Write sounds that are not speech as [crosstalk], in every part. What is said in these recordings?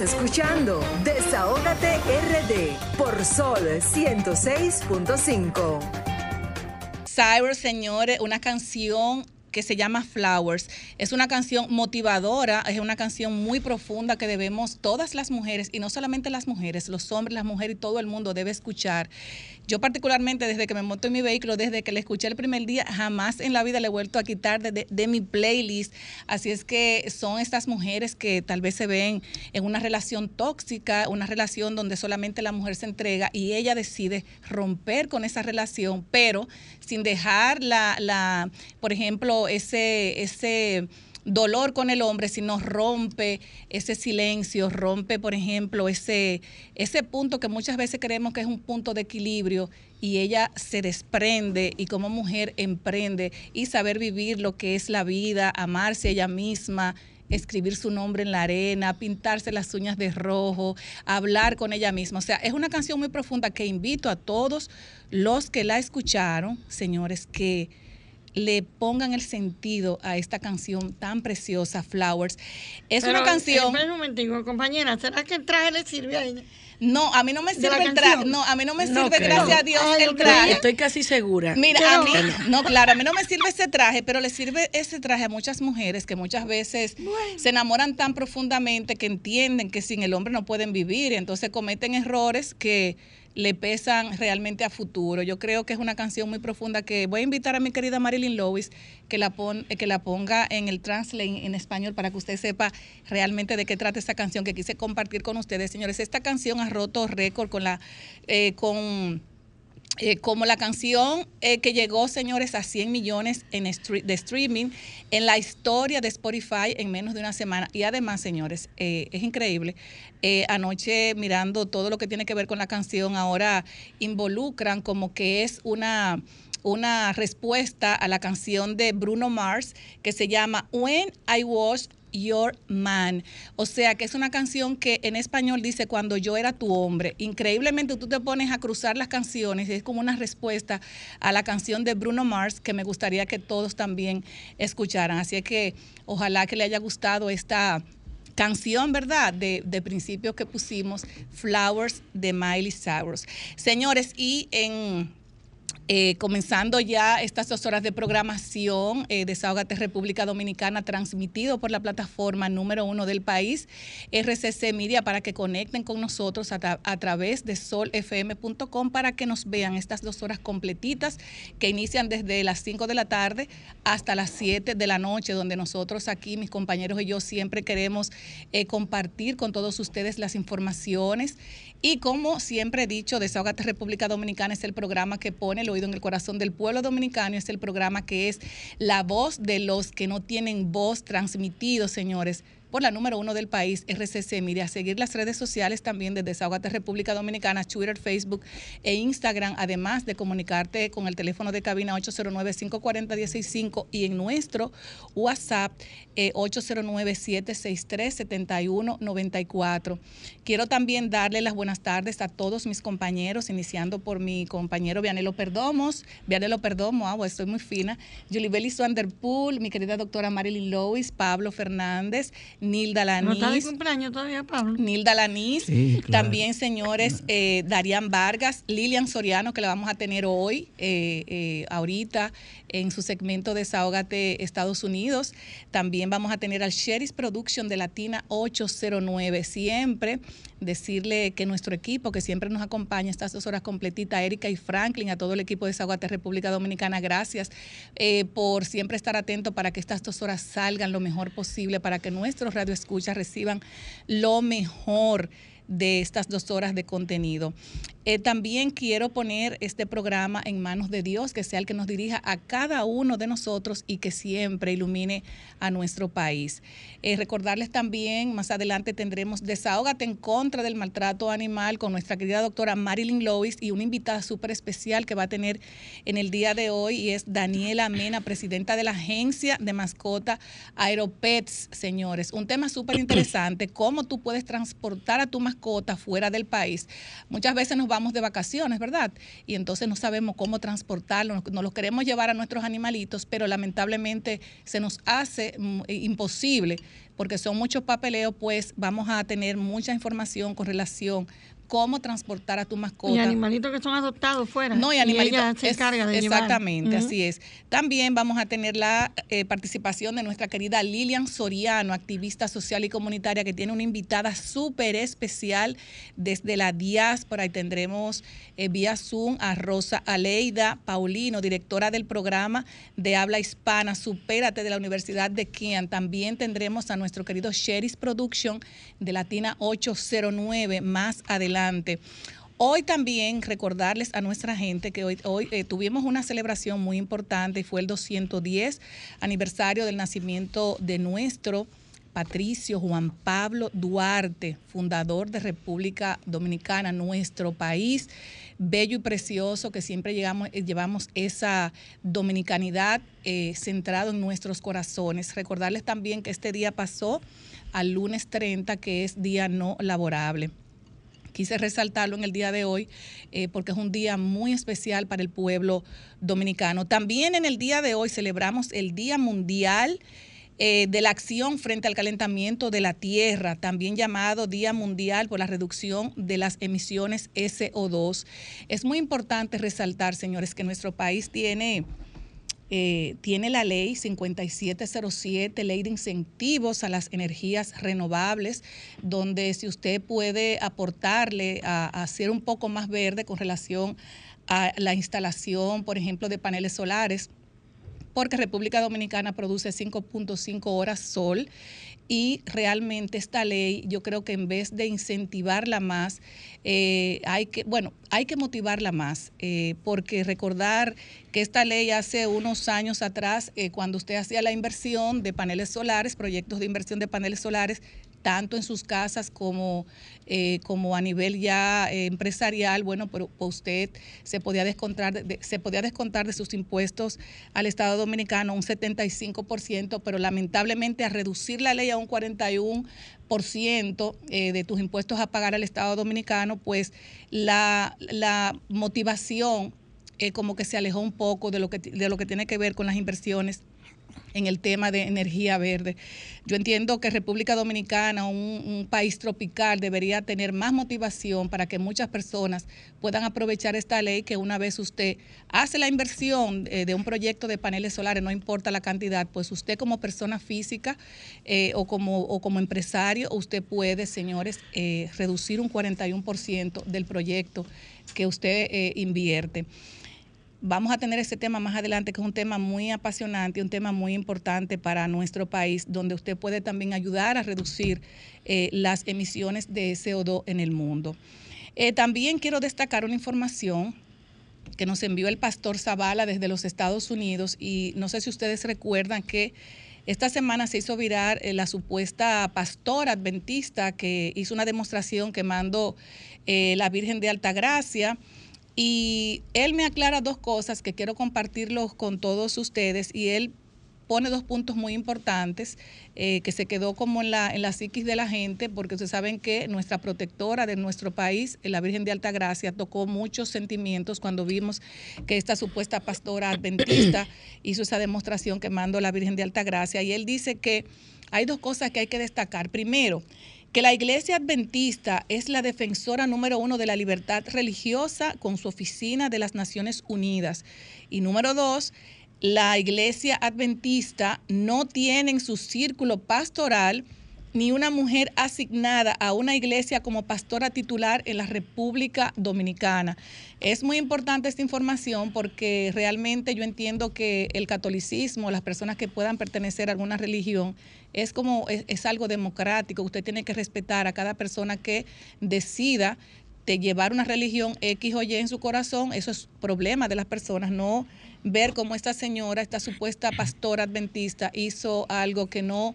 Escuchando Desahógate RD por Sol 106.5. Cyrus, señores, una canción que se llama Flowers. Es una canción motivadora, es una canción muy profunda que debemos todas las mujeres, y no solamente las mujeres, los hombres, las mujeres y todo el mundo debe escuchar. Yo particularmente desde que me monto en mi vehículo, desde que le escuché el primer día, jamás en la vida le he vuelto a quitar de, de, mi playlist. Así es que son estas mujeres que tal vez se ven en una relación tóxica, una relación donde solamente la mujer se entrega y ella decide romper con esa relación, pero sin dejar la, la por ejemplo, ese, ese dolor con el hombre, sino rompe ese silencio, rompe, por ejemplo, ese, ese punto que muchas veces creemos que es un punto de equilibrio y ella se desprende y como mujer emprende y saber vivir lo que es la vida, amarse ella misma, escribir su nombre en la arena, pintarse las uñas de rojo, hablar con ella misma. O sea, es una canción muy profunda que invito a todos los que la escucharon, señores, que le pongan el sentido a esta canción tan preciosa, Flowers. Es una canción. un momentico, compañera, ¿será que el traje le sirve a ella? No, a mí no me sirve el traje. No, a mí no me sirve, gracias a Dios, el traje. Estoy casi segura. Mira, a mí, no, claro, a mí no me sirve ese traje, pero le sirve ese traje a muchas mujeres que muchas veces se enamoran tan profundamente que entienden que sin el hombre no pueden vivir y entonces cometen errores que le pesan realmente a futuro. Yo creo que es una canción muy profunda que voy a invitar a mi querida Marilyn Lewis que la, pon, que la ponga en el translate en español para que usted sepa realmente de qué trata esta canción que quise compartir con ustedes. Señores, esta canción ha roto récord con la... Eh, con eh, como la canción eh, que llegó, señores, a 100 millones en de streaming en la historia de Spotify en menos de una semana. Y además, señores, eh, es increíble. anoche mirando todo lo que tiene que ver con la canción, ahora involucran como que es una una respuesta a la canción de Bruno Mars que se llama When I Was Your Man. O sea, que es una canción que en español dice cuando yo era tu hombre. Increíblemente tú te pones a cruzar las canciones y es como una respuesta a la canción de Bruno Mars que me gustaría que todos también escucharan. Así que ojalá que le haya gustado esta canción, ¿verdad? De, de principio que pusimos, Flowers de Miley Cyrus. Señores, y en eh, comenzando ya estas dos horas de programación, eh, Desahogate República Dominicana, transmitido por la plataforma número uno del país, RCC Media, para que conecten con nosotros a, través de solfm.com para que nos vean estas dos horas completitas que inician desde las 5 de la tarde hasta las 7 de la noche, donde nosotros aquí, mis compañeros y yo, siempre queremos eh, compartir con todos ustedes las informaciones. Y como siempre he dicho, Desahogate República Dominicana es el programa que pone el oído en el corazón del pueblo dominicano, es el programa que es la voz de los que no tienen voz transmitido, señores por la número uno del país, RCC Media. Seguir las redes sociales también de Desahogate República Dominicana, Twitter, Facebook e Instagram, además de comunicarte con el teléfono de cabina 809-540-165 y en nuestro WhatsApp eh, 809-763-7194. Quiero también darle las buenas tardes a todos mis compañeros, iniciando por mi compañero Vianelo Perdomos, Vianelo Perdomo, agua, estoy muy fina, Julie Bellis Vanderpool, mi querida doctora Marilyn Lois, Pablo Fernández, Nilda Lanís. ¿No está cumpleaños todavía, Pablo? Nilda Lanís. También, señores, eh, Darían Vargas, Lilian Soriano, que la vamos a tener hoy, eh, eh, ahorita, en su segmento Desahógate Estados Unidos. También vamos a tener al Sheris Production de Latina 809. Siempre decirle que nuestro equipo, que siempre nos acompaña estas dos horas completitas, Erika y Franklin, a todo el equipo de Desahógate República Dominicana, gracias por siempre estar atento para que estas dos horas salgan lo mejor posible, para que nuestros radioescuchas reciban lo mejor de estas dos horas de contenido. Eh, también quiero poner este programa en manos de Dios, que sea el que nos dirija a cada uno de nosotros y que siempre ilumine a nuestro país. Eh, recordarles también, más adelante tendremos Desahógate en contra del maltrato animal con nuestra querida doctora Marilyn Lois y una invitada súper especial que va a tener en el día de hoy y es Daniela Mena, presidenta de la agencia de mascota Aeropets, señores. Un tema súper interesante, cómo tú puedes transportar a tu mascota fuera del país. Muchas veces nos vamos de vacaciones, ¿verdad? Y entonces no sabemos cómo transportarlo, no los queremos llevar a nuestros animalitos, pero lamentablemente se nos hace mm, imposible porque son muchos papeleos, pues vamos a tener mucha información con relación cómo transportar a tu mascota. Y animalitos que son adoptados fuera. No, y animalitos. ella se encarga de Exactamente, llevar. así es. También vamos a tener la eh, participación de nuestra querida Lilian Soriano, activista social y comunitaria, que tiene una invitada súper especial desde la diáspora. Y tendremos eh, vía Zoom a Rosa Aleida Paulino, directora del programa de habla hispana Supérate de la Universidad de Kian. También tendremos a nuestro querido Sheris Production de Latina 809 más adelante. Hoy también recordarles a nuestra gente que hoy, eh, tuvimos una celebración muy importante y fue el 210 aniversario del nacimiento de nuestro Patricio Juan Pablo Duarte, fundador de República Dominicana, nuestro país bello y precioso que siempre llegamos, eh, llevamos esa dominicanidad eh, centrado en nuestros corazones. Recordarles también que este día pasó al lunes 30, que es día no laborable. Quise resaltarlo en el día de hoy eh, porque es un día muy especial para el pueblo dominicano. También en el día de hoy celebramos el Día Mundial eh, de la Acción frente al Calentamiento de la Tierra, también llamado Día Mundial por la Reducción de las Emisiones SO2. Es muy importante resaltar, señores, que nuestro país tiene eh, tiene la ley 5707, ley de incentivos a las energías renovables, donde si usted puede aportarle a, a hacer un poco más verde con relación a la instalación, por ejemplo, de paneles solares, porque República Dominicana produce 5.5 horas sol y realmente esta ley yo creo que en vez de incentivarla más, eh, hay que, bueno, hay que motivarla más, eh, porque recordar que esta ley hace unos años atrás, eh, cuando usted hacía la inversión de paneles solares, proyectos de inversión de paneles solares, tanto en sus casas como, eh, como a nivel ya eh, empresarial, bueno, pero pues usted se podía descontar de, se podía descontar de sus impuestos al Estado Dominicano un 75%, pero lamentablemente a reducir la ley a un 41% eh, de tus impuestos a pagar al Estado Dominicano, pues la, la motivación eh, como que se alejó un poco de lo que de lo que tiene que ver con las inversiones en el tema de energía verde. Yo entiendo que República Dominicana, un, un país tropical, debería tener más motivación para que muchas personas puedan aprovechar esta ley que una vez usted hace la inversión eh, de un proyecto de paneles solares, no importa la cantidad, pues usted como persona física eh, o, como, como empresario, usted puede, señores, eh, reducir un 41% del proyecto que usted invierte. Vamos a tener ese tema más adelante, que es un tema muy apasionante, un tema muy importante para nuestro país, donde usted puede también ayudar a reducir eh, las emisiones de CO2 en el mundo. Eh, también quiero destacar una información que nos envió el pastor Zavala desde los Estados Unidos y no sé si ustedes recuerdan que esta semana se hizo virar eh, la supuesta pastora adventista que hizo una demostración quemando la Virgen de Altagracia. Y él me aclara dos cosas que quiero compartirlos con todos ustedes y él pone dos puntos muy importantes eh, que se quedó como en la, en la psiquis de la gente, porque ustedes saben que nuestra protectora de nuestro país, la Virgen de Altagracia, tocó muchos sentimientos cuando vimos que esta supuesta pastora adventista [clears throat] hizo esa demostración quemando a la Virgen de Altagracia. Y él dice que hay dos cosas que hay que destacar. Primero, que la iglesia adventista es la defensora número uno de la libertad religiosa con su oficina de las Naciones Unidas. Y número dos, la iglesia adventista no tiene en su círculo pastoral ni una mujer asignada a una iglesia como pastora titular en la República Dominicana. Es muy importante esta información porque realmente yo entiendo que el catolicismo, las personas que puedan pertenecer a alguna religión, es como es, es algo democrático. Usted tiene que respetar a cada persona que decida de llevar una religión X o Y en su corazón, eso es problema de las personas, no ver cómo esta señora, esta supuesta pastora adventista, hizo algo que no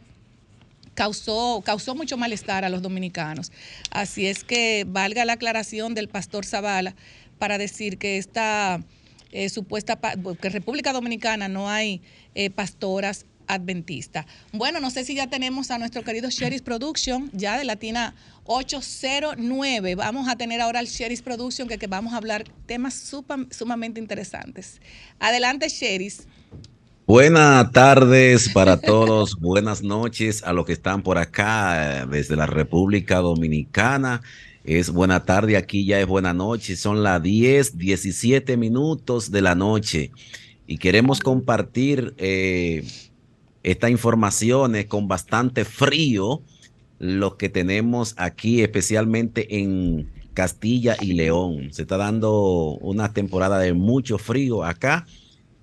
causó, causó mucho malestar a los dominicanos. Así es que valga la aclaración del pastor Zavala para decir que esta eh, supuesta, que República Dominicana no hay eh, pastoras adventistas. Bueno, no sé si ya tenemos a nuestro querido Sheris Production, ya de Latina 809. Vamos a tener ahora el Sheris Production, que, que vamos a hablar temas sumamente interesantes. Adelante, Sheris. Buenas tardes para todos, buenas noches a los que están por acá eh, desde la República Dominicana. Es buena tarde, aquí ya es buena noche, son las 10, 17 minutos de la noche y queremos compartir eh, estas informaciones con bastante frío, lo que tenemos aquí, especialmente en Castilla y León. Se está dando una temporada de mucho frío acá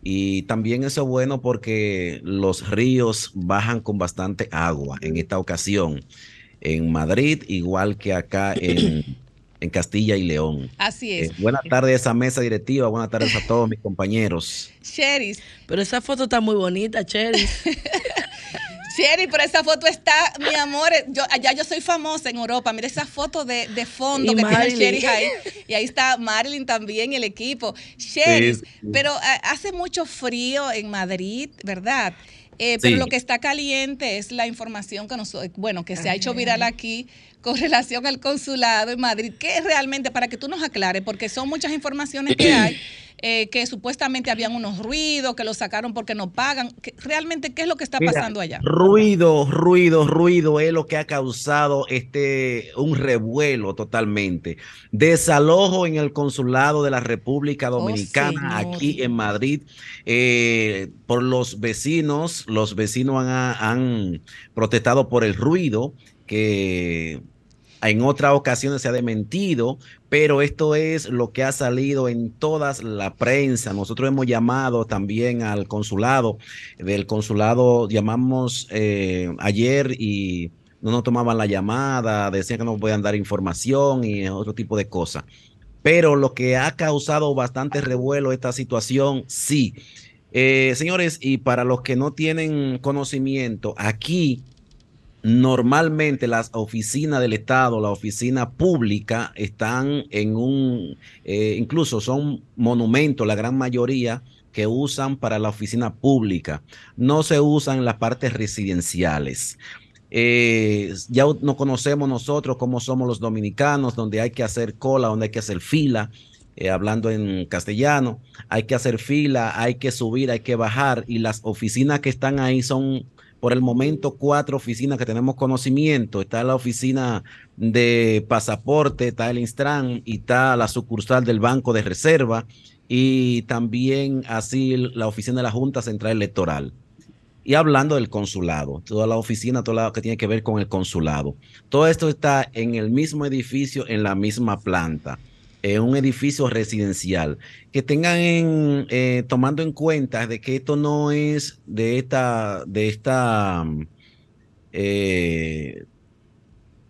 y también eso es bueno porque los ríos bajan con bastante agua en esta ocasión en Madrid, igual que acá en, [coughs] Castilla y León. Así es. Eh, buenas tardes a esa mesa directiva, buenas tardes a todos mis [laughs] compañeros. Cheris. Pero esa foto está muy bonita, Cheris. [laughs] Sherry, pero esa foto está, mi amor, yo, allá yo soy famosa en Europa. Mira esa foto de, fondo que tiene Sherry ahí. Y ahí está Marilyn también, el equipo. Sherry, pero eh, hace mucho frío en Madrid, ¿verdad? Eh, pero lo que está caliente es la información que nos, bueno, que se ha hecho viral aquí con relación al consulado en Madrid. ¿Qué realmente para que tú nos aclares? Porque son muchas informaciones que hay [clears throat] eh, que supuestamente habían unos ruidos, que los sacaron porque no pagan. ¿Realmente qué es lo que está pasando allá? Ruido, ruido, ruido es lo que ha causado este un revuelo totalmente. Desalojo en el consulado de la República oh, Dominicana aquí en Madrid eh, por los vecinos. Los vecinos han protestado por el ruido que en otras ocasiones se ha dementido, pero esto es lo que ha salido en toda la prensa. Nosotros hemos llamado también al consulado, del consulado llamamos eh, ayer y no nos tomaban la llamada, decían que no podían dar información y otro tipo de cosas. Pero lo que ha causado bastante revuelo esta situación, sí. Eh, señores, y para los que no tienen conocimiento, aquí Normalmente las oficinas del Estado, la oficina pública, están en un, eh, incluso son monumentos, la gran mayoría que usan para la oficina pública. No se usan las partes residenciales. Eh, ya no conocemos nosotros cómo somos los dominicanos, donde hay que hacer cola, donde hay que hacer fila. Eh, hablando en castellano, hay que hacer fila, hay que subir, hay que bajar y las oficinas que están ahí son por el momento cuatro oficinas que tenemos conocimiento. Está la oficina de pasaporte, está el Instran y está la sucursal del Banco de Reserva y también así la oficina de la Junta Central Electoral. Y hablando del consulado, toda la oficina, todo lo que tiene que ver con el consulado. Todo esto está en el mismo edificio, en la misma planta en un edificio residencial, que tengan en, eh, tomando en cuenta de que esto no es de esta, de esta, eh,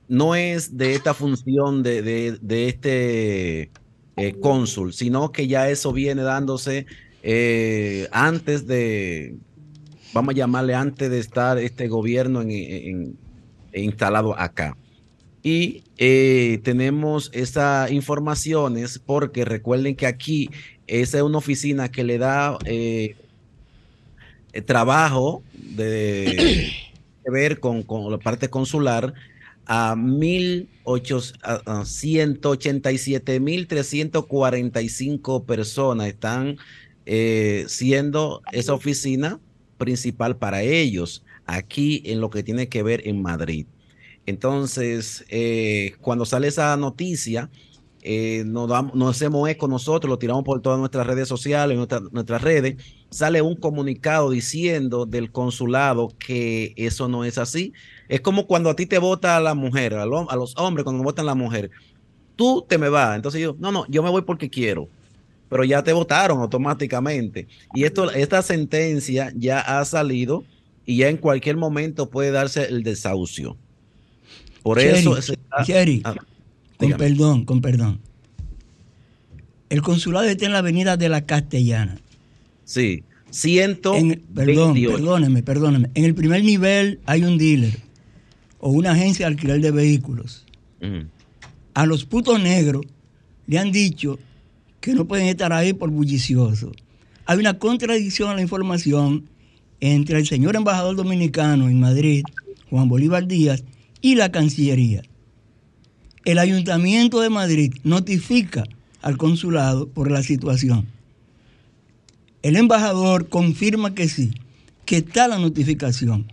no es de esta función de, de, este eh, cónsul, sino que ya eso viene dándose antes de, vamos a llamarle antes de estar este gobierno instalado acá. Y eh, tenemos esas informaciones porque recuerden que aquí esa es una oficina que le da eh, eh, trabajo de, ver con, la parte consular a 187.345 personas están siendo esa oficina principal para ellos aquí en lo que tiene que ver en Madrid. Entonces, eh, cuando sale esa noticia, eh, nos, damos, hacemos eco nosotros, lo tiramos por todas nuestras redes sociales, nuestras redes, sale un comunicado diciendo del consulado que eso no es así. Es como cuando a ti te vota a la mujer, a, los hombres cuando votan la mujer, tú te me vas. Entonces yo, no, no, yo me voy porque quiero, pero ya te votaron automáticamente. Y esto, esta sentencia ya ha salido y ya en cualquier momento puede darse el desahucio. Por eso. Jerry, ah, con perdón, con perdón. El consulado está en la avenida de la Castellana. Sí, ciento. perdón, perdóneme, perdóneme. En el primer nivel hay un dealer o una agencia de alquiler de vehículos. A los putos negros le han dicho que no pueden estar ahí por bullicioso. Hay una contradicción en la información entre el señor embajador dominicano en Madrid, Juan Bolívar Díaz, y la Cancillería. El Ayuntamiento de Madrid notifica al consulado por la situación. El embajador confirma que sí, que está la notificación.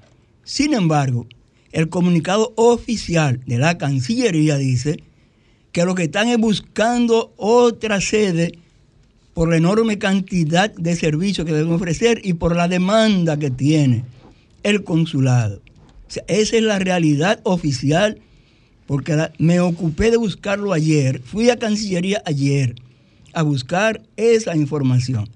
Sin embargo, el comunicado oficial de la Cancillería dice que lo que están es buscando otra sede por la enorme cantidad de servicios que deben ofrecer y por la demanda que tiene el consulado. Esa es la realidad oficial, porque me ocupé de buscarlo ayer, fui a Cancillería ayer a buscar esa información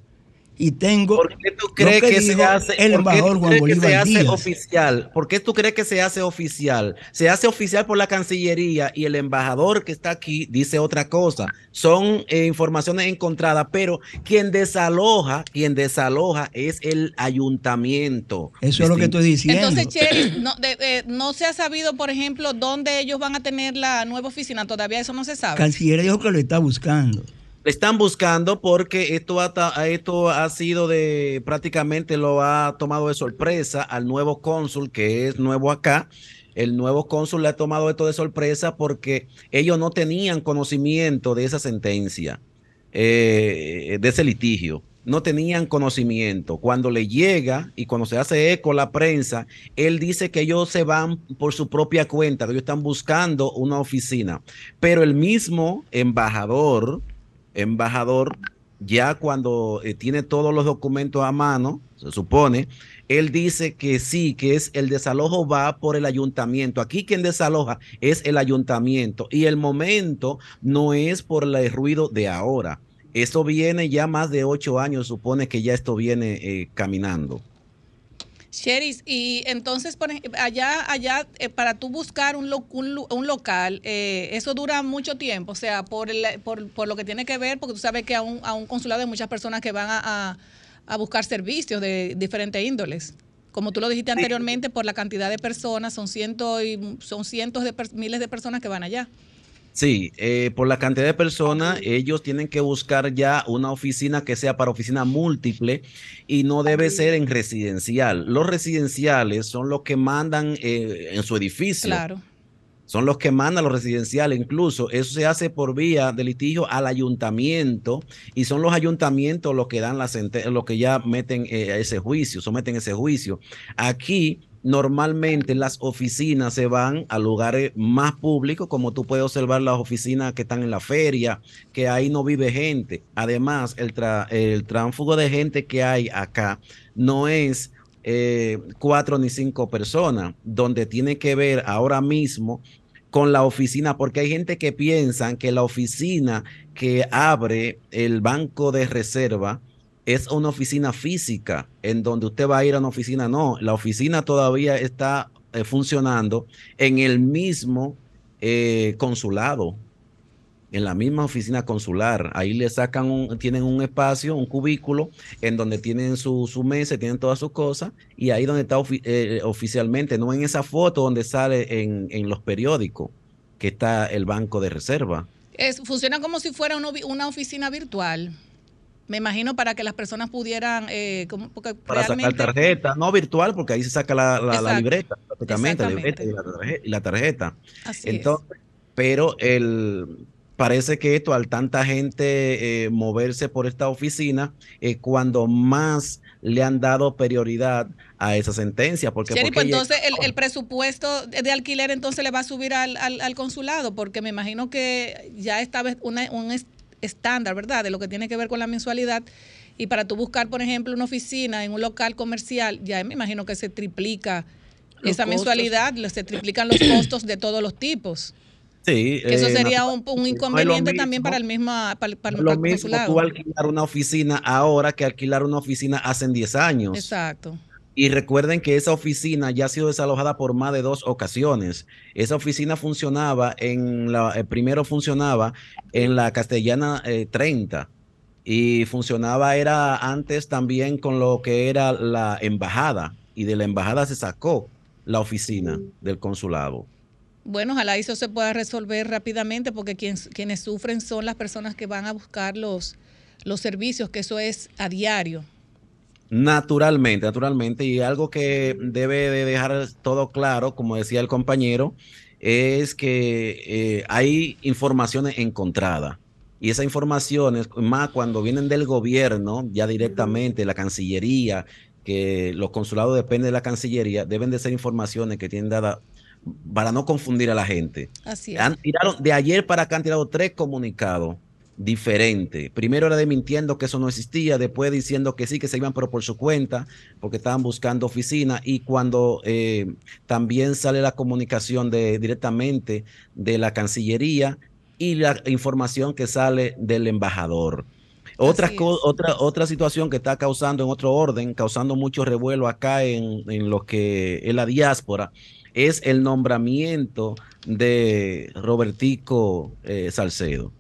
y tengo. ¿Por qué tú crees que, se hace, el embajador Juan Bolívar se hace oficial? ¿Por qué tú crees que se hace oficial? Se hace oficial por la Cancillería y el embajador que está aquí dice otra cosa. Son eh, informaciones encontradas, pero quien desaloja, quien desaloja es el ayuntamiento. Eso es lo que estoy diciendo. Entonces, Cheri, no, eh, no se ha sabido, por ejemplo, dónde ellos van a tener la nueva oficina. Todavía eso no se sabe. Cancillería dijo que lo está buscando están buscando porque esto ha, esto ha sido de prácticamente lo ha tomado de sorpresa al nuevo cónsul que es nuevo acá. El nuevo cónsul le ha tomado esto de sorpresa porque ellos no tenían conocimiento de esa sentencia, eh, de ese litigio. No tenían conocimiento. Cuando le llega y cuando se hace eco la prensa, él dice que ellos se van por su propia cuenta, que ellos están buscando una oficina. Pero el mismo embajador, embajador, ya cuando eh, tiene todos los documentos a mano, se supone, él dice que sí, que es el desalojo va por el ayuntamiento. Aquí quien desaloja es el ayuntamiento y el momento no es por el ruido de ahora. Eso viene ya más de ocho años, supone que ya esto viene eh, caminando. Sheris, y entonces allá, allá eh, para tú buscar un, un, local, eh, eso dura mucho tiempo, o sea, por, por, lo que tiene que ver, porque tú sabes que a un, a un consulado hay muchas personas que van a, buscar servicios de diferentes índoles. Como tú lo dijiste anteriormente, por la cantidad de personas, son, cientos y, son cientos de miles de personas que van allá. Sí, eh, por la cantidad de personas, ellos tienen que buscar ya una oficina que sea para oficina múltiple y no debe ser en residencial. Los residenciales son los que mandan eh, en su edificio. Claro. Son los que mandan los residenciales, incluso eso se hace por vía de litigio al ayuntamiento y son los ayuntamientos los que dan la sentencia, los que ya meten eh, ese juicio, someten ese juicio. Aquí normalmente las oficinas se van a lugares más públicos, como tú puedes observar las oficinas que están en la feria, que ahí no vive gente. Además, el, el tránfugo de gente que hay acá no es eh, cuatro ni cinco personas, donde tiene que ver ahora mismo con la oficina, porque hay gente que piensa que la oficina que abre el banco de reserva es una oficina física en donde usted va a ir a una oficina. No, la oficina todavía está eh, funcionando en el mismo eh, consulado, en la misma oficina consular. Ahí le sacan, un, tienen un espacio, un cubículo, en donde tienen su, su mesa, tienen todas sus cosas, y ahí donde está eh, oficialmente, no en esa foto donde sale en, en, los periódicos, que está el banco de reserva. Es, funciona como si fuera una oficina virtual. Me imagino para que las personas pudieran... Eh, como, para sacar tarjeta, no virtual, porque ahí se saca la, libreta, prácticamente, la libreta y la tarjeta. Entonces, pero el, parece que esto, al tanta gente eh, moverse por esta oficina, es cuando más le han dado prioridad a esa sentencia. Porque, pues entonces el, presupuesto de alquiler entonces le va a subir al, al, consulado, porque me imagino que ya esta vez una, un, estándar, ¿verdad? De lo que tiene que ver con la mensualidad. Y para tú buscar, por ejemplo, una oficina en un local comercial, ya me imagino que se triplica esa mensualidad, se triplican los costos de todos los tipos. Sí, eso eh, sería un, inconveniente también para el mismo para, para, lo mismo tú alquilar una oficina ahora que alquilar una oficina hace 10 años. Exacto. Y recuerden que esa oficina ya ha sido desalojada por más de dos ocasiones. Esa oficina funcionaba en la, eh, primero funcionaba en la Castellana 30 eh, y funcionaba era antes también con lo que era la embajada y de la embajada se sacó la oficina del consulado. Bueno, ojalá eso se pueda resolver rápidamente porque quienes sufren son las personas que van a buscar los, los servicios, que eso es a diario. Naturalmente, naturalmente, y algo que debe de dejar todo claro, como decía el compañero, es que eh, hay informaciones encontradas. Y esas informaciones, más cuando vienen del gobierno, ya directamente, la Cancillería, que los consulados dependen de la Cancillería, deben de ser informaciones que tienen dada para no confundir a la gente. Así es. Han tirado, de ayer para acá han tirado tres comunicados diferentes. Primero era de mintiendo que eso no existía, después diciendo que sí, que se iban pero por su cuenta, porque estaban buscando oficina, y cuando eh, también sale la comunicación de, directamente de la Cancillería y la información que sale del embajador. Otra, otra, otra situación que está causando en otro orden, causando mucho revuelo acá en, en lo que es la diáspora, es el nombramiento de Robertico eh, Salcedo.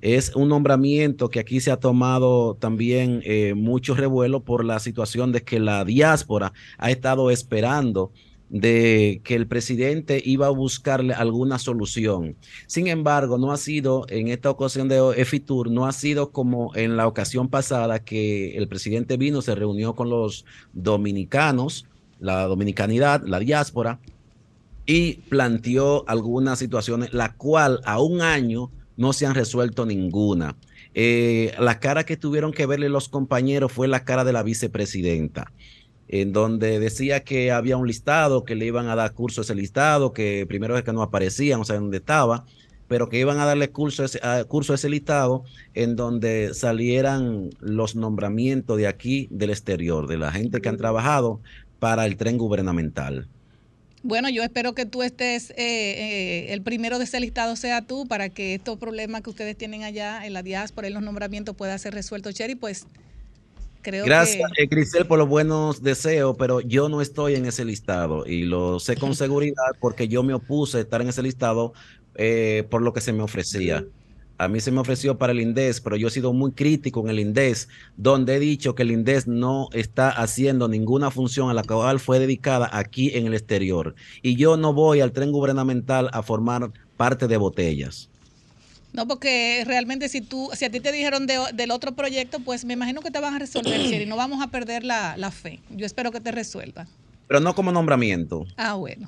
Es un nombramiento que aquí se ha tomado también eh, mucho revuelo por la situación de que la diáspora ha estado esperando de que el presidente iba a buscarle alguna solución. Sin embargo, no ha sido en esta ocasión de EFITUR, no ha sido como en la ocasión pasada que el presidente vino, se reunió con los dominicanos, la dominicanidad, la diáspora, y planteó algunas situaciones, la cual a un año no se han resuelto ninguna. Eh, la cara que tuvieron que verle los compañeros fue la cara de la vicepresidenta, en donde decía que había un listado, que le iban a dar curso a ese listado, que primero es que no aparecía, no sé dónde estaba, pero que iban a darle curso a, ese, curso a ese listado en donde salieran los nombramientos de aquí, del exterior, de la gente que han trabajado para el tren gubernamental. Bueno, yo espero que tú estés, eh, eh, el primero de ese listado sea tú, para que estos problemas que ustedes tienen allá en la diáspora y los nombramientos pueda ser resuelto, Cherry, pues creo Gracias, que... Grisel, por los buenos deseos, pero yo no estoy en ese listado y lo sé con seguridad porque yo me opuse a estar en ese listado eh, por lo que se me ofrecía. A mí se me ofreció para el INDES, pero yo he sido muy crítico en el INDES, donde he dicho que el INDES no está haciendo ninguna función a la cual fue dedicada aquí en el exterior. Y yo no voy al tren gubernamental a formar parte de botellas. No, porque realmente si tú, si a ti te dijeron del otro proyecto, pues me imagino que te van a resolver, y no vamos a perder la, la fe. Yo espero que te resuelvan. Pero no como nombramiento. Ah, bueno.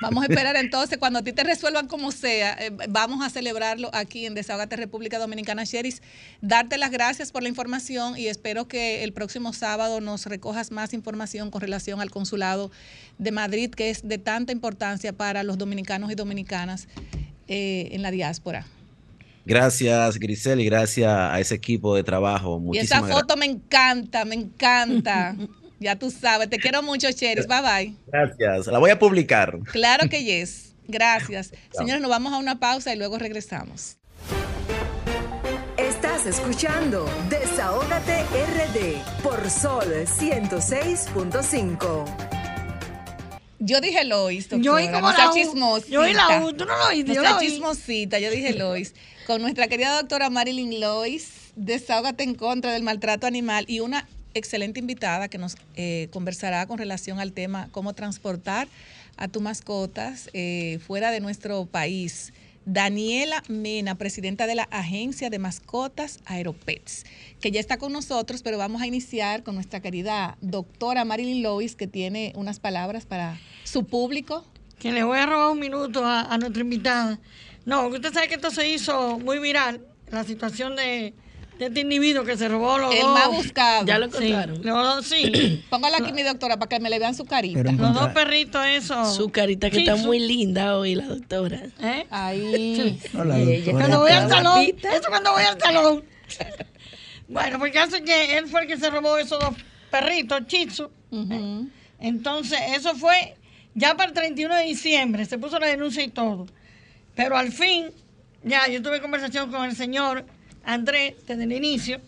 Vamos a esperar entonces, cuando a ti te resuelvan como sea, eh, vamos a celebrarlo aquí en Desahogate República Dominicana, Sheris. Darte las gracias por la información y espero que el próximo sábado nos recojas más información con relación al consulado de Madrid, que es de tanta importancia para los dominicanos y dominicanas eh, en la diáspora. Gracias, Grisel, y gracias a ese equipo de trabajo. y esa foto me encanta, me encanta. [laughs] Ya tú sabes, te quiero mucho, Cheris. Bye bye. Gracias. La voy a publicar. Claro que yes. Gracias. [laughs] Señores, nos vamos a una pausa y luego regresamos. Estás escuchando Desahógate RD por Sol 106.5. Yo dije Lois, doctora. Yo oí como la chismosita. Yo oí la U, tú no lo oíste. Nuestra chismosita, yo dije Lois. Con nuestra querida doctora Marilyn Lois, Desahógate en contra del maltrato animal y una excelente invitada que nos eh, conversará con relación al tema cómo transportar a tus mascotas eh, fuera de nuestro país. Daniela Mena, presidenta de la Agencia de Mascotas Aeropets, que ya está con nosotros, pero vamos a iniciar con nuestra querida doctora Marilyn Lois, que tiene unas palabras para su público. Que le voy a robar un minuto a, a nuestra invitada. No, usted sabe que esto se hizo muy viral, la situación de, este individuo que se robó los El dos. más buscado. Ya lo encontraron. Sí, los dos, sí. Póngala aquí, mi doctora, para que me le vean su carita. Pero los dos perritos esos. Su carita que Sí, está su- muy linda hoy, la doctora. ¿Eh? Ahí. No, la Ella doctora Cuando voy al salón. Eso cuando voy al salón. bueno, porque hace que él fue el que se robó esos dos perritos, Chitsu. Entonces, eso fue ya para el 31 de diciembre, se puso la denuncia y todo. Pero al fin, ya yo tuve conversación con el señor Andrés desde el inicio,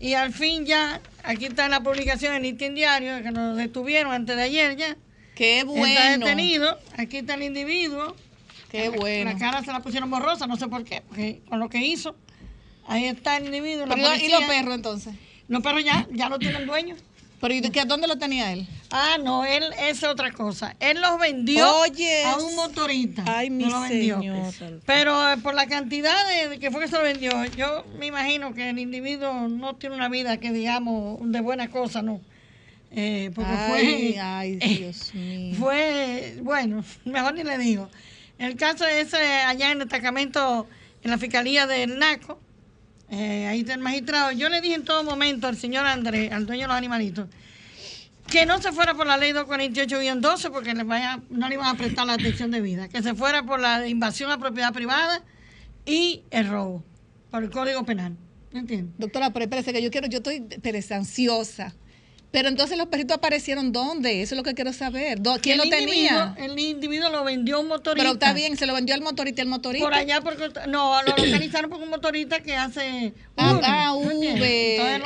y al fin ya, aquí está la publicación en Listín Diario, que nos detuvieron antes de ayer ya. Qué Está bueno. detenido, aquí está el individuo. Qué bueno. La cara se la pusieron borrosa, no sé por qué, porque con lo que hizo. Ahí está el individuo. Pero, ¿y los perros entonces? Los perros ya, ya lo tienen dueño. Pero ¿y qué, dónde lo tenía él? Ah, no, él es otra cosa. Él los vendió Oye. a un motorista. Ay, mi No vendió. señor. Pero eh, por la cantidad de, de que fue que se lo vendió, yo me imagino que el individuo no tiene una vida que digamos de buena cosa, ¿no? Eh, porque Ay, fue, ay, [laughs] Dios mío. fue, bueno, [laughs] mejor ni le digo. El caso es eh, allá en el destacamento, en la fiscalía del NACO, eh, ahí está el magistrado. Yo le dije en todo momento al señor Andrés, al dueño de los animalitos, que no se fuera por la ley 248-12 porque le vaya, no le iban a prestar la atención de vida, que se fuera por la invasión a propiedad privada y el robo, por el Código Penal. ¿Me entiendes? Doctora, pero espérese que yo quiero, yo estoy pereza, ansiosa. Pero entonces los perritos aparecieron dónde? Eso es lo que quiero saber. ¿Quién El lo tenía? El individuo lo vendió a un motorista. Pero está bien, se lo vendió al motorista y el motorista. Por allá, porque no, lo localizaron por un motorista que hace. Ah, ah. Uber.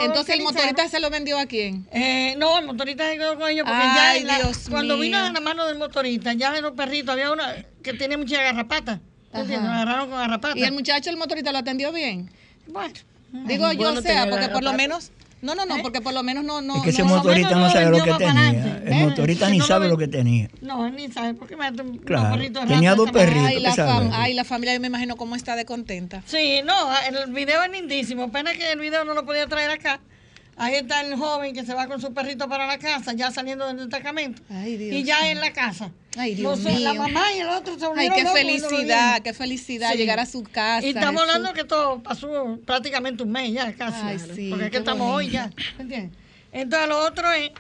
Entonces el motorista se lo vendió a quién? Eh, no, el motorista se quedó con ellos porque Ay, ya la- Dios cuando mío. vino a la mano del motorista, ya en los perritos había una que tiene mucha garrapata. Ajá. ¿Entiendes? Lo agarraron con garrapata. Y el muchacho, el motorista, lo atendió bien. Bueno, Digo yo, bueno o sea, porque por lo menos. No, no, no, porque por lo menos no. no es que ese no- motorista no sabe lo vendió que tenía. adelante, El ¿eh? motorista ni sabe lo que tenía. no, él ni sabe. ¿Por qué me un Claro, tenía rato dos perritos. Ay la, ay, la familia, yo me imagino cómo está de contenta. Sí, no, el video es lindísimo. Pena que el video no lo podía traer acá. Ahí está el joven que se va con su perrito para la casa, ya saliendo del destacamento. Ay, Dios y ya mío. en la casa. Ay, Dios Los- La mío. mamá y el otro se Ay, qué felicidad, qué felicidad Sí. llegar a su casa. Y estamos Jesús. hablando que todo pasó prácticamente un mes ya, casi. Ay, sí, Porque es que estamos hoy ya. ¿me entiendes? Entonces lo otro es,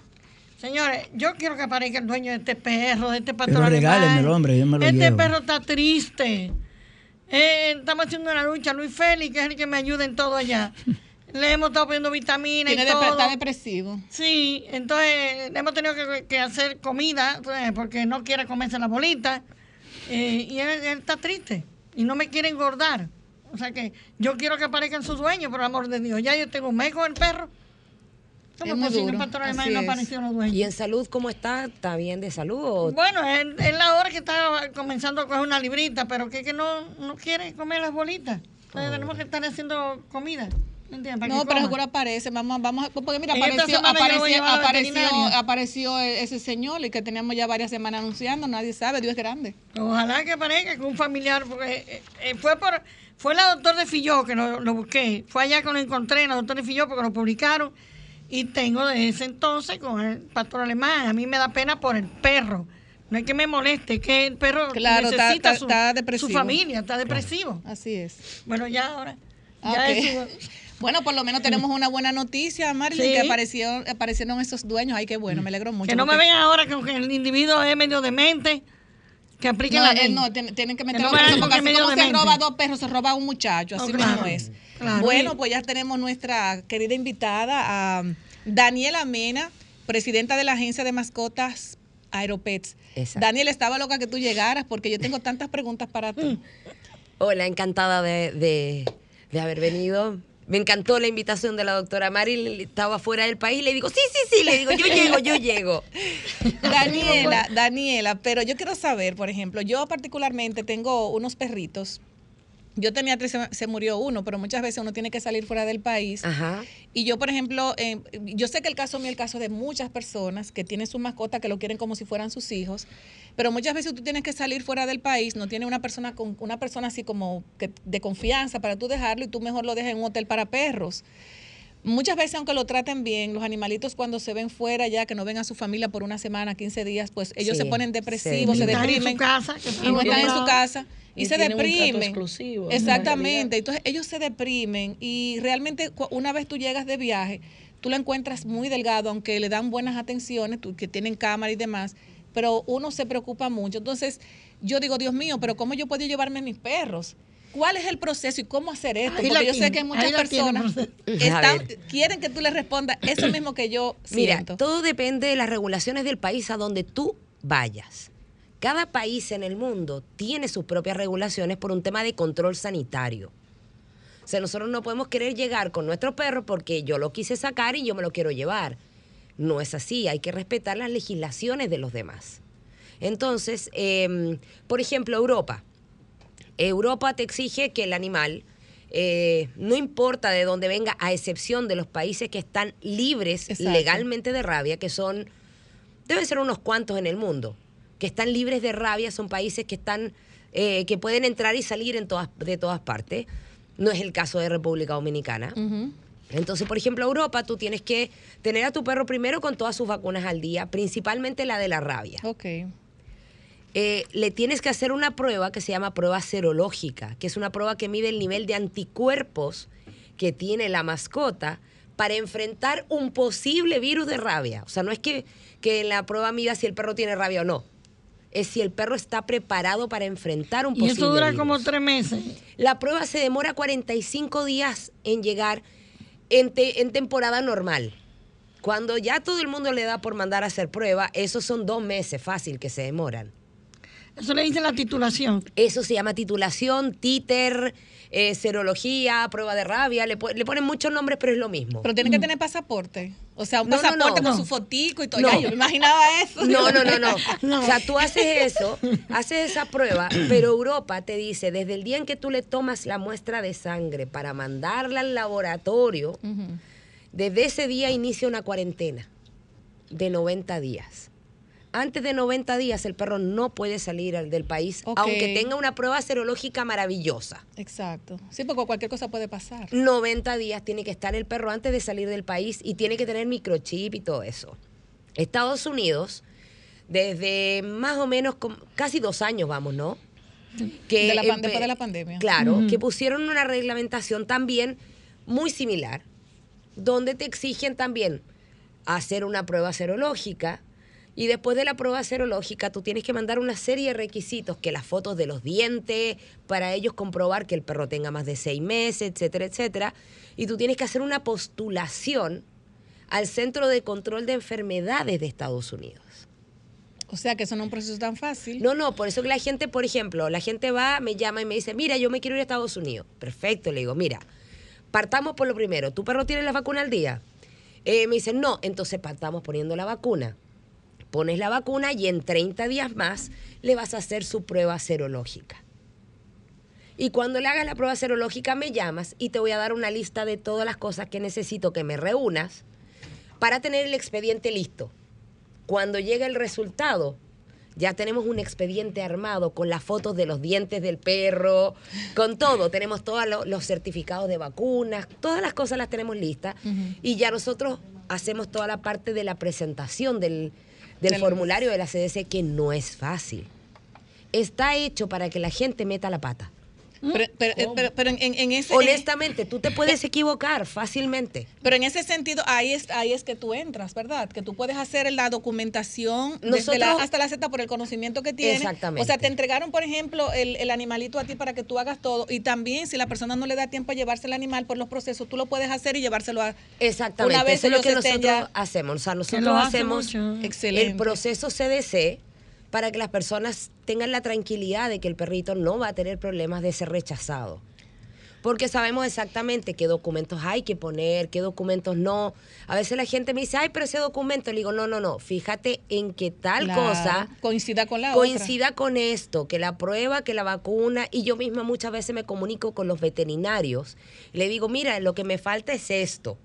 señores, yo quiero que aparezca el dueño de este perro, de este pastor regálenmelo, hombre, yo me lo Este llevo. perro está triste. Eh, estamos haciendo una lucha. Luis Félix, que es el que me ayuda en todo allá. [laughs] Le hemos estado poniendo vitaminas y Tiene todo. está depresivo. Sí, entonces le hemos tenido que, que hacer comida eh, porque no quiere comerse la bolita. Eh, y él, él está triste y no me quiere engordar. O sea que yo quiero que aparezcan sus dueños, por el amor de Dios. Ya yo tengo un mes con el perro. ¿Cómo Es posible? duro, así y no es. aparecieron los dueños. ¿Y en salud cómo está? ¿Está bien de salud? o- Bueno, es, es la hora que está comenzando a coger una librita, pero que, que no, no quiere comer las bolitas. Entonces tenemos que estar haciendo comida. No, que pero seguro aparece. Vamos, vamos, a- porque mira, apareció, apareció, apareció, apareció ese señor y que teníamos ya varias semanas anunciando. Nadie sabe, Dios es grande. Ojalá que aparezca con un familiar, porque eh, eh, fue por fue la doctor de Filló que lo, lo busqué. Fue allá que lo encontré, la doctor de Filló, porque lo publicaron. Y tengo de ese entonces con el pastor alemán. A mí me da pena por el perro. No es que me moleste, es que el perro Claro, está- necesita está- su, está depresivo. su familia, está depresivo. Así es. Bueno, ya ahora. Ah, Ya ok. eso- Bueno, por lo menos tenemos una buena noticia, Marilyn, Sí. que apareció, aparecieron esos dueños. Ay, qué bueno, me alegro mucho. que no me vengan ahora que el individuo es medio demente, que apliquen No, la eh, ley. no, tienen que Que meterlo no preso porque así como se roba dos perros, se roba un muchacho, así Oh, claro, mismo es. claro. Bueno, pues ya tenemos nuestra querida invitada, a Daniela Mena, presidenta de la agencia de mascotas Aeropets. Exacto. Daniel, estaba loca que tú llegaras porque yo tengo tantas preguntas para ti. [laughs] Hola, encantada de, de- de haber venido. Me encantó la invitación de la doctora Mari. Estaba fuera del país. Le digo, sí, sí, sí. Le digo, yo llego, yo llego. [laughs] Daniela, Daniela, pero yo quiero saber, por ejemplo, yo particularmente tengo unos perritos. Yo tenía tres, se- murió uno, pero muchas veces uno tiene que salir fuera del país. Ajá. Y yo, por ejemplo, eh, yo sé que el caso mío es el caso de muchas personas que tienen su mascota, que lo quieren como si fueran sus hijos, pero muchas veces tú tienes que salir fuera del país, no tiene una persona con una persona así como que, de confianza para tú dejarlo y tú mejor lo dejas en un hotel para perros. Muchas veces, aunque lo traten bien, los animalitos cuando se ven fuera ya, que no ven a su familia por una semana, 15 días, pues ellos Sí, se ponen depresivos, se deprimen. casa, y no están en su casa y, Y se un deprimen. Exactamente. Entonces ellos se deprimen y realmente una vez tú llegas de viaje, tú lo encuentras muy delgado, aunque le dan buenas atenciones, tú- que tienen cámara y demás, pero uno se preocupa mucho. Entonces yo digo, Dios mío, pero ¿cómo yo puedo llevarme mis perros? ¿Cuál es el proceso y cómo hacer esto? Ahí porque yo sé que muchas personas están- quieren que tú les respondas eso [clears throat] mismo que yo Mira, todo depende de las regulaciones del país a donde tú vayas. Cada país en el mundo tiene sus propias regulaciones por un tema de control sanitario. O sea, nosotros no podemos querer llegar con nuestro perro porque yo lo quise sacar y yo me lo quiero llevar. No es así, hay que respetar las legislaciones de los demás. Entonces, em, por ejemplo, Europa. Europa te exige que el animal, eh, no importa de dónde venga, a excepción de los países que están libres Exacto. legalmente de rabia, que son, deben ser unos cuantos en el mundo, que están libres de rabia, son países que están, eh, que pueden entrar y salir en todas, de todas partes. No es el caso de República Dominicana. Entonces, por ejemplo, Europa, tú tienes que tener a tu perro primero con todas sus vacunas al día, principalmente la de la rabia. Ok. Eh, le tienes que hacer una prueba que se llama prueba serológica, que es una prueba que mide el nivel de anticuerpos que tiene la mascota para enfrentar un posible virus de rabia. O sea, no es que, que en la prueba mida si el perro tiene rabia o no. Es si el perro está preparado para enfrentar un Y posible eso dura virus. como tres meses. La prueba se demora 45 días en llegar en, te- en temporada normal. Cuando ya todo el mundo le da por mandar a hacer prueba, esos son dos meses fácil que se demoran. Eso le dice la titulación. Eso se llama titulación, títer, eh, serología, prueba de rabia. Le, le ponen muchos nombres, pero es lo mismo. Pero tiene que tener pasaporte. O sea, un No, pasaporte no. con su fotico y todo. Ya, yo me imaginaba eso. No, no, no, no, [laughs] O sea, tú haces eso, haces esa prueba, pero Europa te dice, desde el día en que tú le tomas la muestra de sangre para mandarla al laboratorio, desde ese día inicia una cuarentena de 90 días. Antes de 90 días el perro no puede salir al- del país, aunque tenga una prueba serológica maravillosa. Exacto. Sí, porque cualquier cosa puede pasar. 90 días tiene que estar el perro antes de salir del país y tiene que tener microchip y todo eso. Estados Unidos, desde más o menos casi dos años, vamos, ¿no? De la después de la pandemia. Claro, que pusieron una reglamentación también muy similar, donde te exigen también hacer una prueba serológica. Y después de la prueba serológica, tú tienes que mandar una serie de requisitos, que las fotos de los dientes, para ellos comprobar que el perro tenga más de seis meses, etcétera, etcétera. Y tú tienes que hacer una postulación al Centro de Control de Enfermedades de Estados Unidos. O sea, que eso no es un proceso tan fácil. No, no, por eso que la gente, por ejemplo, la gente va, me llama y me dice, mira, yo me quiero ir a Estados Unidos. Perfecto, le digo, mira, partamos por lo primero. ¿Tu perro tiene la vacuna al día? Eh, me dice, no, entonces partamos poniendo la vacuna. Pones la vacuna y en 30 días más le vas a hacer su prueba serológica. Y cuando le hagas la prueba serológica me llamas y te voy a dar una lista de todas las cosas que necesito que me reúnas para tener el expediente listo. Cuando llegue el resultado, ya tenemos un expediente armado con las fotos de los dientes del perro, con todo. Tenemos todos lo- los certificados de vacunas, todas las cosas las tenemos listas. Y ya nosotros hacemos toda la parte de la presentación del, del formulario de la CDC, que no es fácil. Está hecho para que la gente meta la pata. Pero, pero- eh, pero- pero en, ese, Honestamente, tú te puedes [laughs] equivocar fácilmente. pero en ese sentido, ahí es, ahí es que tú entras, ¿verdad? Que tú puedes hacer la documentación desde la- hasta la Z por el conocimiento que tienes. Exactamente. O sea, te entregaron, por ejemplo, el, el animalito a ti para que tú hagas todo. Y también, si la persona no le da tiempo a llevarse el animal por los procesos, tú lo puedes hacer y llevárselo a. Exactamente, Una vez eso es lo que nosotros ya- hacemos. O sea, Que nosotros hacemos mucho. Excelente. el proceso CDC para que las personas tengan la tranquilidad de que el perrito no va a tener problemas de ser rechazado. Porque sabemos exactamente qué documentos hay que poner, qué documentos no. A veces la gente me dice, ay, pero ese documento. Le digo, no, no, no. Fíjate en que tal cosa coincida con la otra. coincida con esto, que la prueba, que la vacuna, y yo misma muchas veces me comunico con los veterinarios. Le digo, mira, lo que me falta es esto.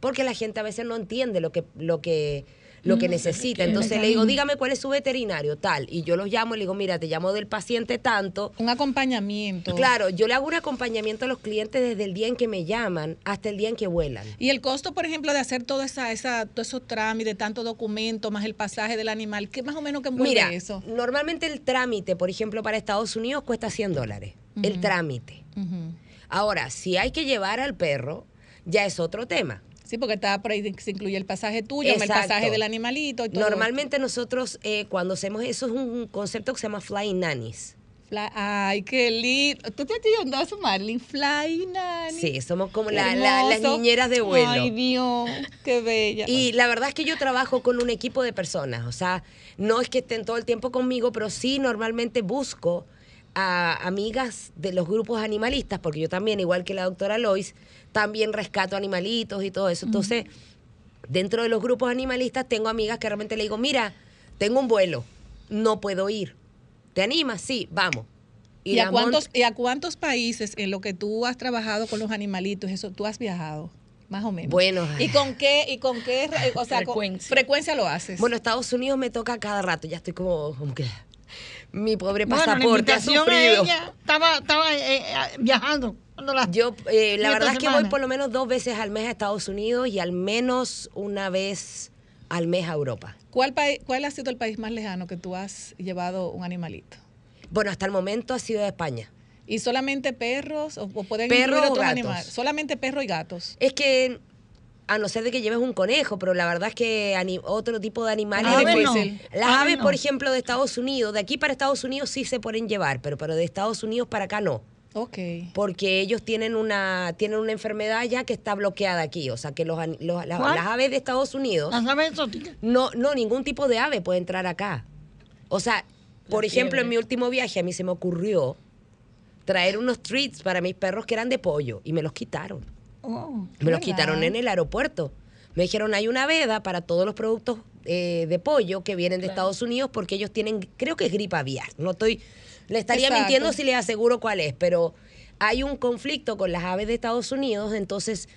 Porque la gente a veces no entiende lo que, lo que, lo que necesita. Entonces le digo, dígame cuál es su veterinario, tal. Y yo los llamo y le digo, mira, te llamo del paciente tanto. Un acompañamiento. Claro, yo le hago un acompañamiento a los clientes desde el día en que me llaman hasta el día en que vuelan. Y el costo, por ejemplo, de hacer toda esa, esa, todos esos trámites, tanto documento, más el pasaje del animal, ¿qué más o menos que envuelve Mira, eso? normalmente el trámite, por ejemplo, para Estados Unidos cuesta 100 dólares. El trámite. Ujú. Ahora, si hay que llevar al perro, ya es otro tema. Sí, porque está por ahí, se incluye el pasaje tuyo, el pasaje del animalito y todo. Normalmente nosotros eh, cuando hacemos eso es un concepto que se llama flying nannies. Fly- ay, qué lindo. ¿Tú te estás yendo a Marlene? Fly Nanny. Sí, somos como Qué la- la- las niñeras de vuelo. Ay, Dios, qué bella. Y la verdad es que yo trabajo con un equipo de personas, o sea, no es que estén todo el tiempo conmigo, pero sí normalmente busco a amigas de los grupos animalistas, porque yo también, igual que la doctora Lois, también rescato animalitos y todo eso. Entonces, dentro de los grupos animalistas tengo amigas que realmente le digo, mira, tengo un vuelo, no puedo ir. ¿Te animas? Sí, vamos. ¿Y, a cuántos, ¿Y a cuántos países en lo que tú has trabajado con los animalitos, eso tú has viajado? Más o menos. Bueno, ¿Y con qué, y con qué, o sea, con- Frecuencia. frecuencia lo haces? Bueno, Estados Unidos me toca cada rato, ya estoy como, como que mi pobre Bueno, la pasaporte ha a sufrido. ella estaba, estaba eh, eh, viajando. La- Yo, eh, la verdad es que voy por lo menos dos veces al mes a Estados Unidos y al menos una vez al mes a Europa. ¿Cuál, país, ¿Cuál ha sido el país más lejano que tú has llevado un animalito? Bueno, hasta el momento ha sido de España. ¿Y solamente perros o, o pueden Perros otros gatos. animales? Solamente perros y gatos. Es que a no ser de que lleves un conejo, pero la verdad es que otro tipo de animales... Las Aves por ejemplo, de Estados Unidos, de aquí para Estados Unidos sí se pueden llevar, pero, pero de Estados Unidos para acá no. Ok. Porque ellos tienen una, tienen una enfermedad ya que está bloqueada aquí. O sea, que los, los- las aves de Estados Unidos, Las aves exóticas. no, no, ningún tipo de ave puede entrar acá. O sea, por ejemplo, en mi último viaje a mí se me ocurrió traer unos treats para mis perros que eran de pollo y me los quitaron. Oh. Me los quitaron en el aeropuerto. Me dijeron, hay una veda para todos los productos eh, de pollo que vienen de Estados Unidos porque ellos tienen, creo que es gripe aviar. No estoy, le estaría Exacto. mintiendo si les aseguro cuál es, pero hay un conflicto con las aves de Estados Unidos, entonces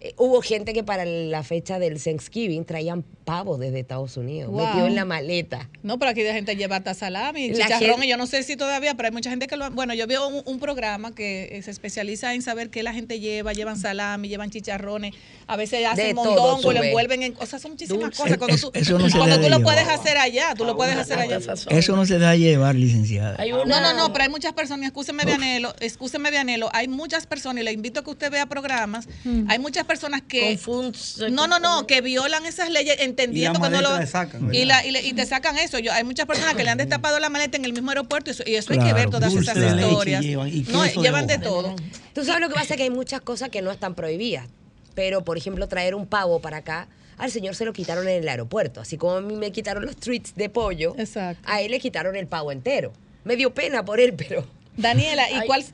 eh, hubo gente que para la fecha del Thanksgiving traían pavos desde Estados Unidos, Wow. metido en la maleta. No, pero aquí la gente lleva hasta salami, La chicharrón, gente- y yo no sé si todavía, pero hay mucha gente que lo... Bueno, yo veo un, un programa que eh, se especializa en saber qué la gente lleva, llevan salami, llevan chicharrones, a veces hacen todo, mondongo, lo envuelven en cosas, son muchísimas Dulce. cosas. Cuando tú, eso no se cuando tú lo puedes hacer allá, tú lo puedes hacer allá. Eso no se da llevar, licenciada. No, no, no, pero hay muchas personas, escúcheme Vianelo, escúcheme Vianelo, hay muchas personas, y le invito a que usted vea programas, hay muchas personas que... Confun- se No, no, no, que violan esas leyes entendiendo que no lo... sacan, y, ¿verdad? la, y, le- y te sacan eso. Yo, hay muchas personas que le han destapado la maleta en el mismo aeropuerto y eso, y eso hay que ver todas dulce esas historias. llevan, y no, de llevan de todo. Tú sabes lo que pasa que hay muchas cosas que no están prohibidas. Pero, por ejemplo, traer un pavo para acá, al señor se lo quitaron en el aeropuerto. Así como a mí me quitaron los treats de pollo, Exacto. a él le quitaron el pavo entero. Me dio pena por él, pero... Daniela, ¿y Ay, cuál?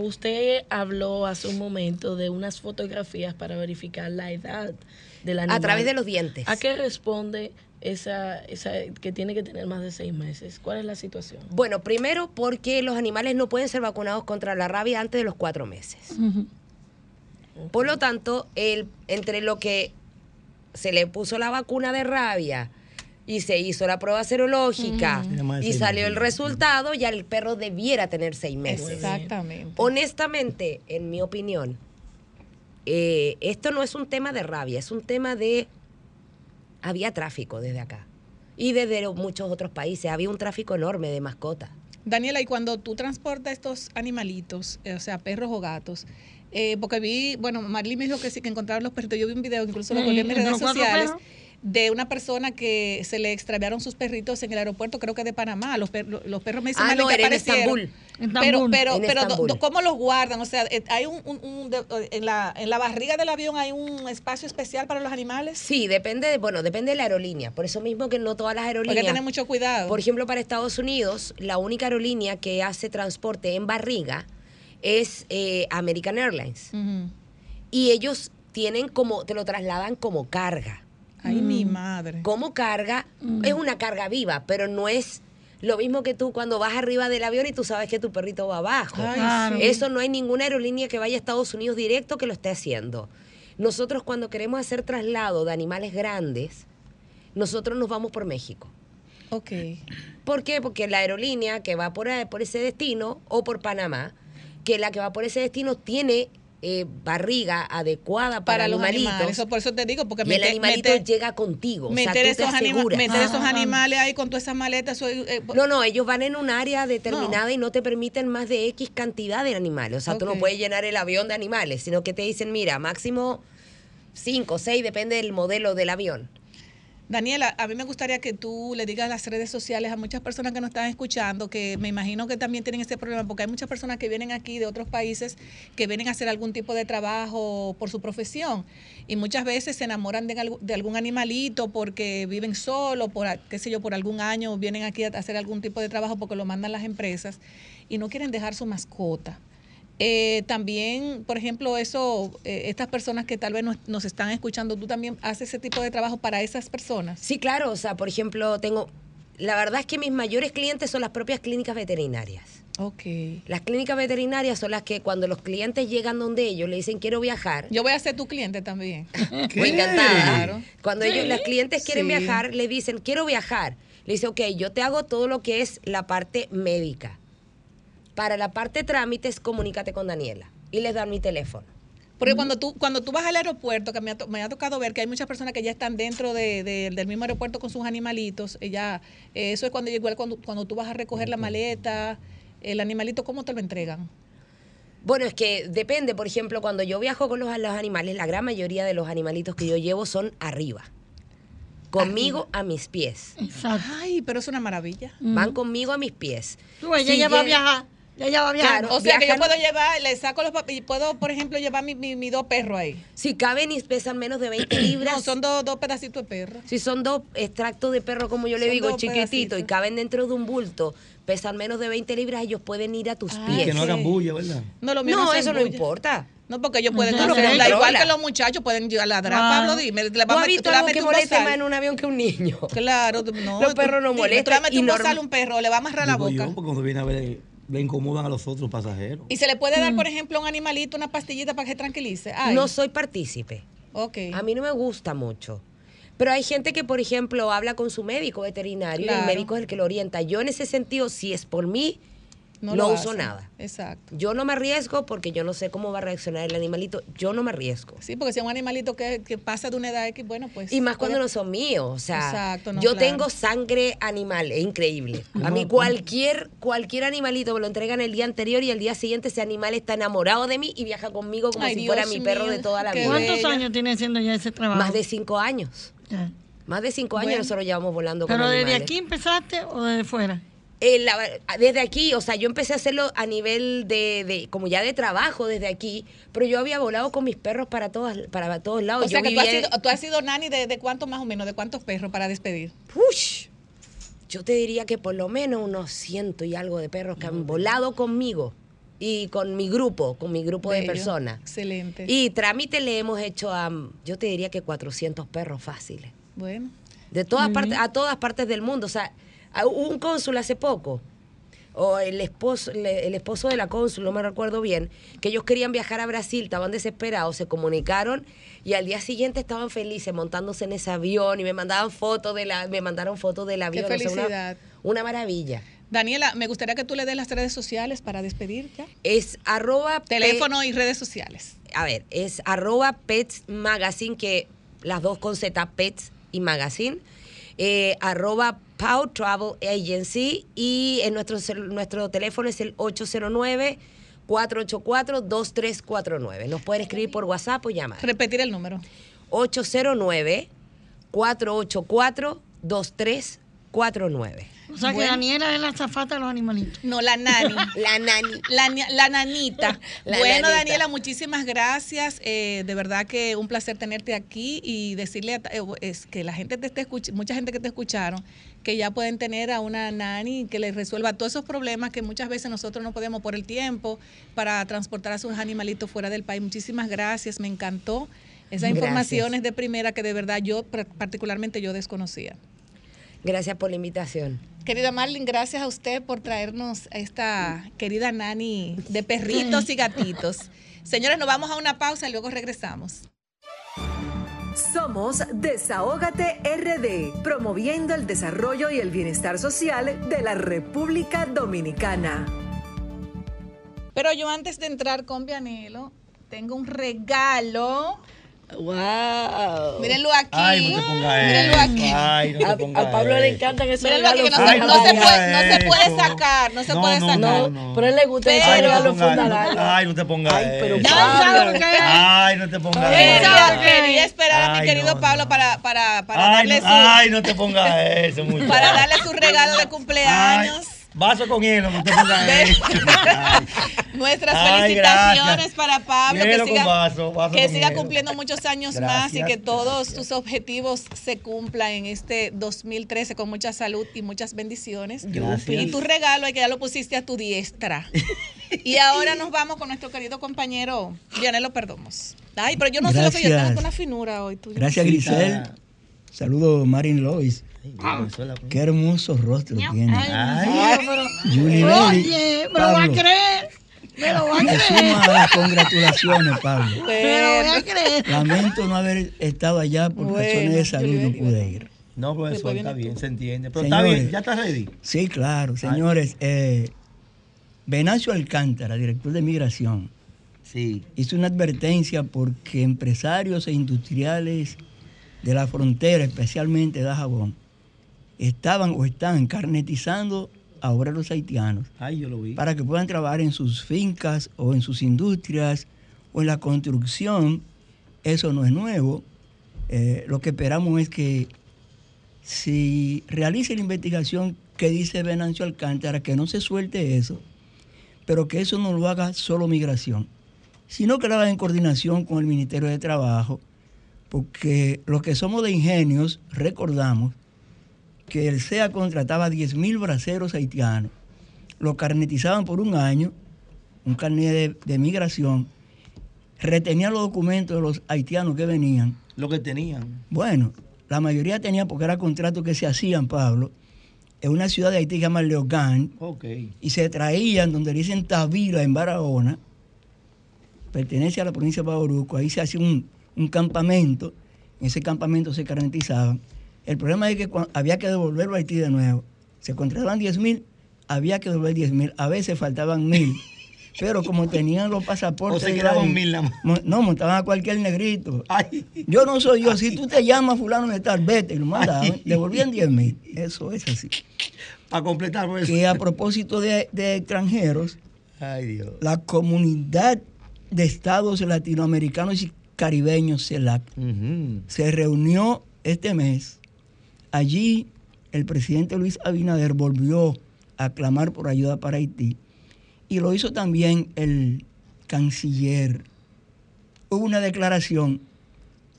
Usted habló hace un momento de unas fotografías para verificar la edad del animal. A través de los dientes. ¿A qué responde esa, esa que tiene que tener más de seis meses? ¿Cuál es la situación? Bueno, primero porque los animales no pueden ser vacunados contra la rabia antes de los cuatro meses. Por lo tanto, el, entre lo que se le puso la vacuna de rabia y se hizo la prueba serológica y salió el resultado, ya el perro debiera tener seis meses. Exactamente. Honestamente, en mi opinión, eh, esto no es un tema de rabia, es un tema de... Había tráfico desde acá. Y desde muchos otros países. Había un tráfico enorme de mascotas. Daniela, y cuando tú transportas estos animalitos, eh, o sea, perros o gatos, eh, porque vi, bueno, Marley me dijo que sí, que encontraron los perritos. Yo vi un video, incluso lo colgué en mis redes sociales, perros. De una persona que se le extraviaron sus perritos en el aeropuerto, creo que de Panamá. Los, per- los perros me dicen Ah, no, que era en. Estambul. Pero, pero, En pero, do- Estambul. do- ¿cómo los guardan? O sea, eh, hay un, un- un de- en, la, en la barriga del avión hay un espacio especial para los animales. Sí, depende, de, bueno, depende de la aerolínea. Por eso mismo que no todas las Hay que aerolíneas. tener mucho cuidado. Por ejemplo, para Estados Unidos, la única aerolínea que hace transporte en barriga es eh, American Airlines. Y ellos tienen como, te lo trasladan como carga. Ay, mi madre. Como carga, es una carga viva, pero no es lo mismo que tú cuando vas arriba del avión y tú sabes que tu perrito va abajo. Ay, sí. Eso no hay ninguna aerolínea que vaya a Estados Unidos directo que lo esté haciendo. Nosotros cuando queremos hacer traslado de animales grandes, nosotros nos vamos por México. Ok. ¿Por qué? Porque la aerolínea que va por, eh, por ese destino o por Panamá, que la que va por ese destino tiene eh, barriga adecuada para, Para los animalitos. animales. Eso, por eso te digo, porque y el animalito llega contigo. o sea, meter, tú te esos, anima- meter esos animales ahí con todas esas maletas. eso, eh, No, no, ellos van en un área determinada y no te permiten más de X cantidad de animales. O sea, tú no puedes llenar el avión de animales, sino que te dicen, mira, máximo 5, 6, depende del modelo del avión. Daniela, a mí me gustaría que tú le digas las redes sociales a muchas personas que nos están escuchando, que me imagino que también tienen ese problema, porque hay muchas personas que vienen aquí de otros países, que vienen a hacer algún tipo de trabajo por su profesión, y muchas veces se enamoran de, algún animalito porque viven solo, por, qué sé yo, por algún año vienen aquí a hacer algún tipo de trabajo porque lo mandan las empresas, y no quieren dejar su mascota. Eh, también, por ejemplo, eso, eh, estas personas que tal vez nos, nos están escuchando, tú también haces ese tipo de trabajo para esas personas. Sí, claro, o sea, por ejemplo, tengo... La verdad es que mis mayores clientes son las propias clínicas veterinarias. Ok. Las clínicas veterinarias son las que cuando los clientes llegan donde ellos le dicen quiero viajar, Yo voy a ser tu cliente también. [laughs] Muy encantada. Claro. Cuando ellos, las clientes quieren Sí. viajar, le dicen, quiero viajar. Le dice, ok, yo te hago todo lo que es la parte médica. Para la parte trámites, comunícate con Daniela. Y les dan mi teléfono. Porque cuando tú, cuando tú vas al aeropuerto, que me ha, to- me ha tocado ver que hay muchas personas que ya están dentro de- de- del mismo aeropuerto con sus animalitos, eh, ya, eh, eso es cuando igual cuando, cuando tú vas a recoger la maleta, el animalito, ¿cómo te lo entregan? Bueno, es que depende. Por ejemplo, cuando yo viajo con los, los animales, la gran mayoría de los animalitos que yo llevo son arriba. Conmigo a mis pies. Exacto. Ay, pero es una maravilla. Van conmigo a mis pies. Tú, ella Si ya va a lleg- Ya ella va a viajar. Claro. O sea que yo puedo llevar, le saco los papeles y puedo, por ejemplo, llevar mis mi, mis dos perros ahí. Si caben y pesan menos de 20 [clears throat] libras. No, son dos, dos pedacitos de perro. Si son dos extractos de perro, como yo le Son digo, chiquititos, y caben dentro de un bulto, pesan menos de 20 libras, ellos pueden ir a tus Ah, pies. Que no hagan bulla, ¿verdad? No, lo No, eso no importa. No, porque ellos pueden Tú lo hacer, da igual que los muchachos pueden ir a ladrar, Ah. Pablo, dime. Le ¿Tú vas a has visto tú algo que bozal. más en un avión que un niño? Claro, tú- no. Los perros no tú- molestan Tú le vas a meter un norm- bozal a un perro, le va a amarrar la boca. yo, porque cuando viene a ver, le incomodan a los otros pasajeros. Y se le puede Mm. dar, por ejemplo, a un animalito una pastillita para que se tranquilice. Ay, No soy partícipe. Ok. A mí no me gusta mucho. Pero hay gente que, por ejemplo, habla con su médico veterinario y el médico es el que lo orienta. Yo en ese sentido, si es por mí, no, lo uso hacen. nada. Exacto. Yo no me arriesgo porque yo no sé cómo va a reaccionar el animalito. Yo no me arriesgo. Sí, porque si es un animalito que, que pasa de una edad X, bueno, pues. Y más cuando puede- no son míos. O sea, Exacto, no, yo claro. tengo sangre animal, es increíble. A mí cualquier, cualquier animalito me lo entregan el día anterior y el día siguiente ese animal está enamorado de mí y viaja conmigo como Ay, si fuera mi perro de toda la vida. ¿Cuántos bella. años tiene haciendo ya ese trabajo? Más de cinco años. Ya. Más de cinco años Bueno. nosotros llevamos volando con ¿Pero desde aquí empezaste o desde fuera? Eh, la- desde aquí, o sea, yo empecé a hacerlo a nivel de, de- como ya de trabajo desde aquí, pero yo había volado con mis perros para todas, para todos lados. O sea que tú has, sido, tú has sido nani de, de cuántos más o menos, de cuántos perros para despedir. Ush, yo te diría que por lo menos unos ciento y algo de perros que han volado conmigo y con mi grupo, con mi grupo de personas. Excelente. Y trámite le hemos hecho a, yo te diría que 400 perros fáciles. bueno. De todas partes, a todas partes del mundo. O sea, hubo un cónsul hace poco, o el esposo, el esposo de la cónsul, no me recuerdo bien, que ellos querían viajar a Brasil, estaban desesperados, se comunicaron y al día siguiente estaban felices montándose en ese avión y me mandaban fotos de la, me mandaron fotos del avión. o sea, una- felicidad. una maravilla. Daniela, me gustaría que tú le des las redes sociales para despedir ya. Es arroba Teléfono y redes sociales. a ver, es arroba Pets Magazine, que las dos con Z, Pets y Magazine. Eh, arroba Pau Travel Agency y en nuestro, nuestro teléfono es el 809-484-2349. Nos pueden escribir por WhatsApp o llamar. Repetir el número. 809-484-2349. O sea que Bueno. Daniela es la zafata de los animalitos. No, la nani. [laughs] La nani. La, la nanita. [laughs] La bueno, nanita. Daniela, muchísimas gracias. Eh, de verdad que un placer tenerte aquí y decirle a, eh, es que la gente te esté mucha gente que te escucharon, que ya pueden tener a una nani que les resuelva todos esos problemas que muchas veces nosotros no podemos por el tiempo para transportar a sus animalitos fuera del país. Muchísimas gracias, me encantó. Esas informaciones de primera que de verdad yo, particularmente yo desconocía. Gracias por la invitación. Querida Marlene, gracias a usted por traernos a esta querida nani de perritos y gatitos. [laughs] Señores, nos vamos a una pausa y luego regresamos. Somos Desahógate RD, promoviendo el desarrollo y el bienestar social de la República Dominicana. Pero yo antes de entrar con Vianelo, tengo un regalo. Wow. Mírenlo aquí. Ay, no te pongas Mírenlo eso. aquí. Ay, no te A, pongas a Pablo le encantan esos Mírenlo aquí, que regalos no, se, Ay, no no se ponga puede, no se puede eso. sacar, no se No, puede no, sacar. No, no. pero a él le gusta Pero- Ay, no te fundamental. Ay, no te pongas Ay, pero eso. Pablo. Ay, no te pongas Quería, eso. quería esperar a mi Ay, querido no, Pablo no. para, para, para Ay, darle su, ay, no te pongas eso, muchacho. [laughs] para darle su regalo de cumpleaños. Vaso con hielo. [laughs] Ay. Nuestras Ay, felicitaciones gracias. para Pablo, Hielo que siga, vaso, vaso que con siga hielo. cumpliendo muchos años más y que todos gracias. tus objetivos se cumplan en este 2013 con mucha salud y muchas bendiciones. Gracias. Y tu regalo, ahí que ya lo pusiste a tu diestra. [laughs] y ahora nos vamos con nuestro querido compañero Vianelo Perdomos. Ay, pero yo no sé lo que yo tengo con una finura hoy. tú. Gracias, Grisel. Saludos, Marin Lois. Ay, Qué hermoso rostro tiene. Ay, Julie Oye, me lo va a creer. Me lo va a Me creer. sumo a las congratulaciones, Pablo. [laughs] Me lo voy a creer. Lamento no haber estado allá por Bueno, razones de salud, Julie no pude ir. No, profesor, Después está bien, tú. se entiende. Pero está Señores. bien, ya estás ready. Sí, claro, señores. Eh, Venancio Alcántara, director de Migración, Sí. hizo una advertencia porque empresarios e industriales de la frontera, especialmente de Dajabón, estaban o están carnetizando a obreros haitianos Ay, yo lo vi. para que puedan trabajar en sus fincas o en sus industrias o en la construcción. Eso no es nuevo. Eh, lo que esperamos es que si realice la investigación que dice Venancio Alcántara, que no se suelte eso, pero que eso no lo haga solo migración, sino que lo haga en coordinación con el Ministerio de Trabajo, porque los que somos de ingenios recordamos que el SEA contrataba 10.000 braceros haitianos, los carnetizaban por un año, un carnet de, de migración, retenían los documentos de los haitianos que venían. Lo que tenían. Bueno, la mayoría tenía porque era contratos que se hacían, Pablo, en una ciudad de Haití que se llama Leogán, Ok. y se traían donde dicen Tavira en Barahona, pertenece a la provincia de Bauruco, ahí se hacía un, un campamento, en ese campamento se garantizaban. El problema es que había que devolverlo a Haití de nuevo. Se contrataban 10 mil, había que devolver 10 mil, a veces faltaban mil. [laughs] Pero como tenían los pasaportes. O se quedaban mil más. mo- No, montaban a cualquier negrito. Ay. Yo no soy yo. Si tú te llamas fulano de tal, vete. Y lo mandaban. Ay. Devolvían 10 mil. Eso es así. Para completar, pues. Que a propósito de, de extranjeros, Ay, Dios. la comunidad de estados latinoamericanos y caribeños, CELAC, se reunió este mes. Allí el presidente Luis Abinader volvió a clamar por ayuda para Haití y lo hizo también el canciller. Hubo una declaración,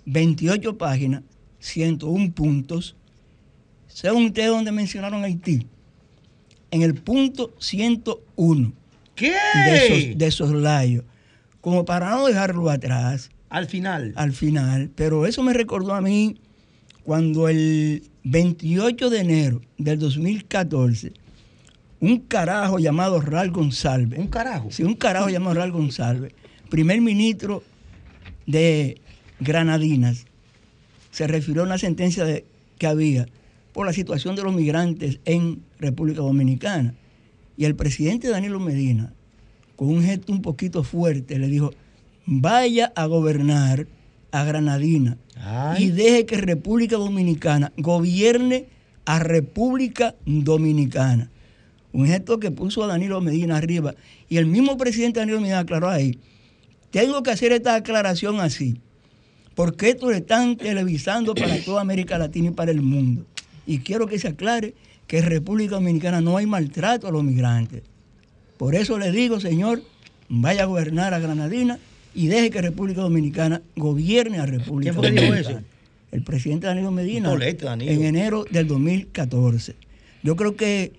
28 páginas, 101 puntos. Según ustedes donde mencionaron Haití, en el punto 101 ¿Qué? de, esos, de soslayo, como para no dejarlo atrás Al final. al final, pero eso me recordó a mí cuando el 28 de enero del 2014, un carajo llamado Ral González, Un carajo. sí, un carajo llamado Ral González, primer ministro de Granadinas, se refirió a una sentencia de- que había por la situación de los migrantes en República Dominicana. Y el presidente Danilo Medina, con un gesto un poquito fuerte, le dijo, vaya a gobernar a Granadina Ay. y deje que República Dominicana gobierne a República Dominicana. Un gesto que puso a Danilo Medina arriba. Y el mismo presidente Danilo Medina aclaró ahí, tengo que hacer esta aclaración así, porque esto lo están televisando para toda América Latina y para el mundo. Y quiero que se aclare que en República Dominicana no hay maltrato a los migrantes. Por eso le digo, señor, vaya a gobernar a Granadina y deje que República Dominicana gobierne a República ¿Quién fue que dijo Dominicana. eso? El presidente Danilo Medina. Danilo. En enero del 2014. Yo creo que,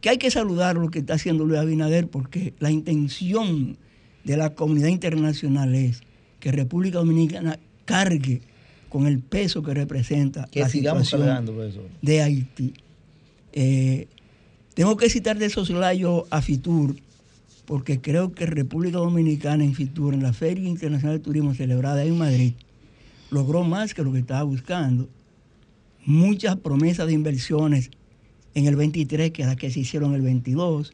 que hay que saludar lo que está haciendo Luis Abinader porque la intención de la comunidad internacional es que República Dominicana cargue con el peso que representa Que la sigamos situación cargando, profesor. de Haití. Eh, tengo que citar de soslayo a Fitur, porque creo que República Dominicana en Fitur, en la Feria Internacional de Turismo celebrada en Madrid, logró más que lo que estaba buscando. Muchas promesas de inversiones en el 23 que las que se hicieron en el 22,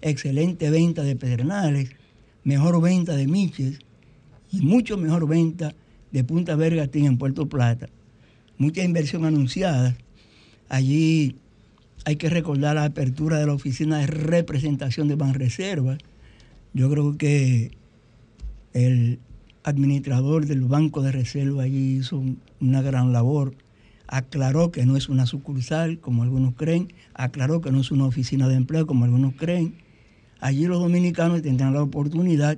excelente venta de Pedernales, mejor venta de Miches y mucho mejor venta de Punta Vergatín en Puerto Plata. Mucha inversión anunciada. Allí hay que recordar la apertura de la oficina de representación de Banreservas. Yo creo que el administrador del Banco de Reserva allí hizo un- una gran labor. Aclaró que no es una sucursal, como algunos creen. Aclaró que no es una oficina de empleo, como algunos creen. Allí los dominicanos tendrán la oportunidad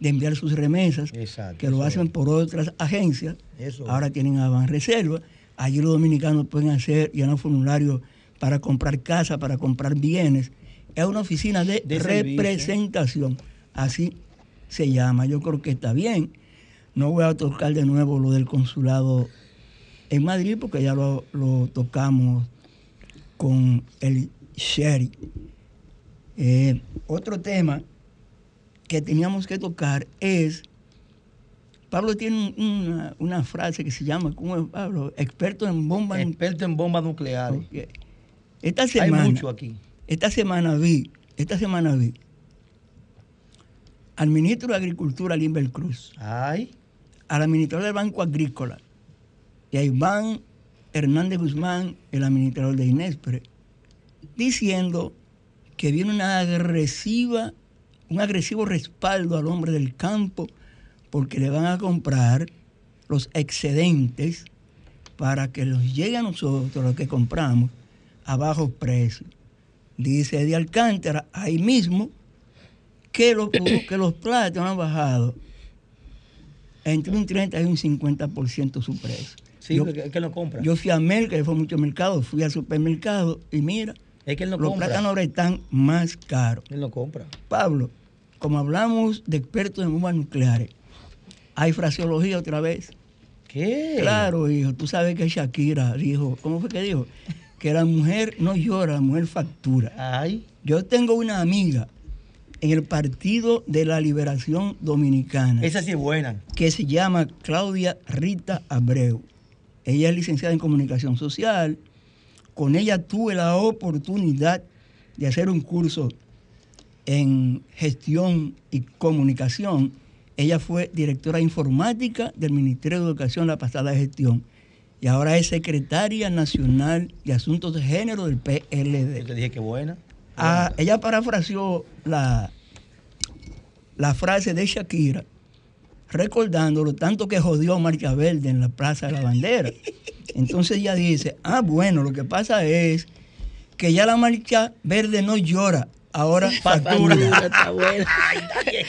de enviar sus remesas, Exacto, que lo hacen es. por otras agencias. Eso es. Ahora tienen a Banreserva. Allí los dominicanos pueden hacer llenar formularios para comprar casa, para comprar bienes. Es una oficina de, De servicio. representación. Así se llama. Yo creo que está bien. No voy a tocar de nuevo lo del consulado en Madrid porque ya lo, lo tocamos con el Sherry. Eh, otro tema que teníamos que tocar es, Pablo tiene un- una, una frase que se llama, ¿cómo es Pablo? Experto en bombas Experto en bombas nucleares. nucleares. Esta Hay semana, mucho aquí. esta semana vi, esta semana vi al ministro de Agricultura, Limber Cruz, Ay. al administrador del Banco Agrícola y a Iván Hernández Guzmán, el administrador de Inespre, diciendo que viene una agresiva, un agresivo respaldo al hombre del campo porque le van a comprar los excedentes para que los llegue a nosotros, los que compramos, a bajo precio. Dice de Alcántara, ahí mismo, que los, que los plátanos han bajado entre un 30 y un 50% su precio. Sí, Yo- es que no compra. Yo fui a Merca, que fue mucho mercado, fui al supermercado y mira, es que él no los compra. plátanos ahora están más caros. Él no compra. Pablo, como hablamos de expertos en bombas nucleares, hay fraseología otra vez. ¿Qué? Claro, hijo, tú sabes que Shakira dijo, ¿cómo fue que dijo? Que la mujer no llora, la mujer factura. Ay. Yo tengo una amiga en el Partido de la Liberación Dominicana Esa sí es buena. que se llama Claudia Rita Abreu. Ella es licenciada en comunicación social. Con ella tuve la oportunidad de hacer un curso en gestión y comunicación. Ella fue directora informática del Ministerio de Educación la pasada gestión y ahora es secretaria nacional de Asuntos de Género del Yo PLD. te dije que buena. Ah, ella parafraseó la, la frase de Shakira, recordando lo tanto que jodió Marcha Verde en la Plaza de la Bandera. Entonces ella dice, ah, bueno, lo que pasa es que ya la Marcha Verde no llora, ahora factura. [laughs] Factura, está buena.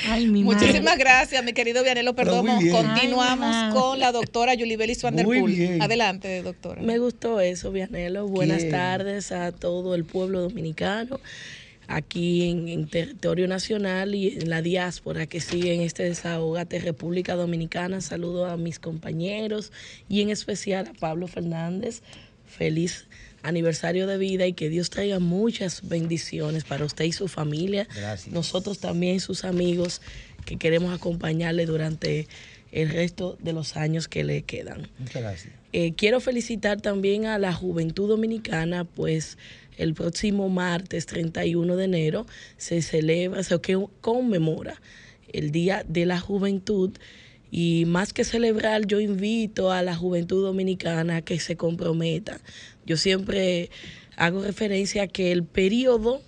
Ay, mi madre. Muchísimas gracias, mi querido Vianelo Perdomo. Continuamos Ay, con la doctora Poel. bien. Adelante, doctora. Me gustó eso, Vianelo. Buenas tardes a todo el pueblo dominicano, aquí en, en territorio nacional y en la diáspora que sigue en este desahogate República Dominicana. Saludo a mis compañeros y en especial a Pablo Fernández. Feliz aniversario de vida y que Dios traiga muchas bendiciones para usted y su familia. Gracias. Nosotros también, sus amigos, que queremos acompañarle durante el resto de los años que le quedan. Muchas gracias. Eh, quiero felicitar también a la juventud dominicana, pues el próximo martes 31 de enero se celebra, se conmemora el Día de la Juventud. Y más que celebrar, yo invito a la juventud dominicana a que se comprometa. Yo siempre hago referencia a que el periodo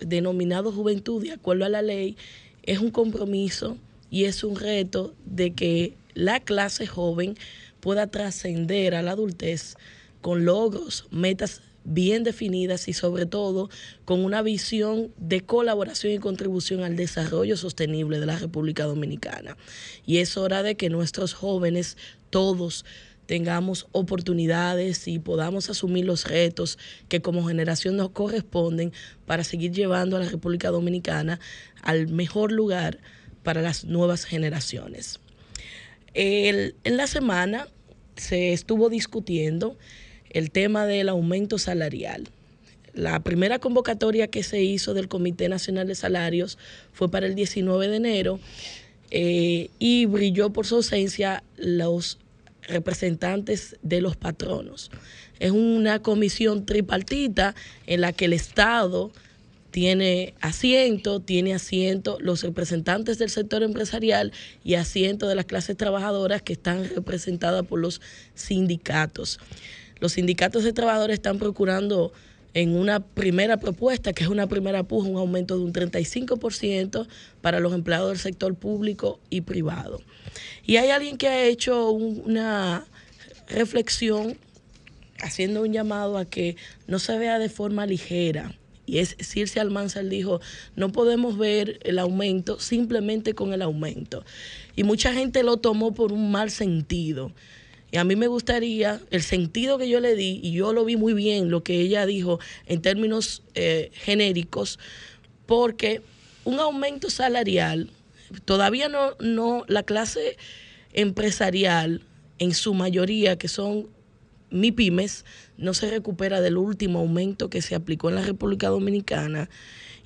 denominado juventud, de acuerdo a la ley, es un compromiso y es un reto de que la clase joven pueda trascender a la adultez con logros, metas bien definidas y sobre todo con una visión de colaboración y contribución al desarrollo sostenible de la República Dominicana. Y es hora de que nuestros jóvenes, todos, tengamos oportunidades y podamos asumir los retos que como generación nos corresponden para seguir llevando a la República Dominicana al mejor lugar para las nuevas generaciones. En la semana se estuvo discutiendo el tema del aumento salarial. La primera convocatoria que se hizo del Comité Nacional de Salarios fue para el 19 de enero eh, y brilló por su ausencia los representantes de los patronos. Es una comisión tripartita en la que el Estado tiene asiento, tiene asiento los representantes del sector empresarial y asiento de las clases trabajadoras que están representadas por los sindicatos. Los sindicatos de trabajadores están procurando en una primera propuesta, que es una primera puja, un aumento de un 35% para los empleados del sector público y privado. Y hay alguien que ha hecho un- una reflexión haciendo un llamado a que no se vea de forma ligera. Y es Circe Almanzar dijo, no podemos ver el aumento simplemente con el aumento. Y mucha gente lo tomó por un mal sentido. Y a mí me gustaría, el sentido que yo le di, y yo lo vi muy bien, lo que ella dijo en términos eh, genéricos, porque un aumento salarial, todavía no, no, la clase empresarial, en su mayoría, que son MIPIMES, no se recupera del último aumento que se aplicó en la República Dominicana.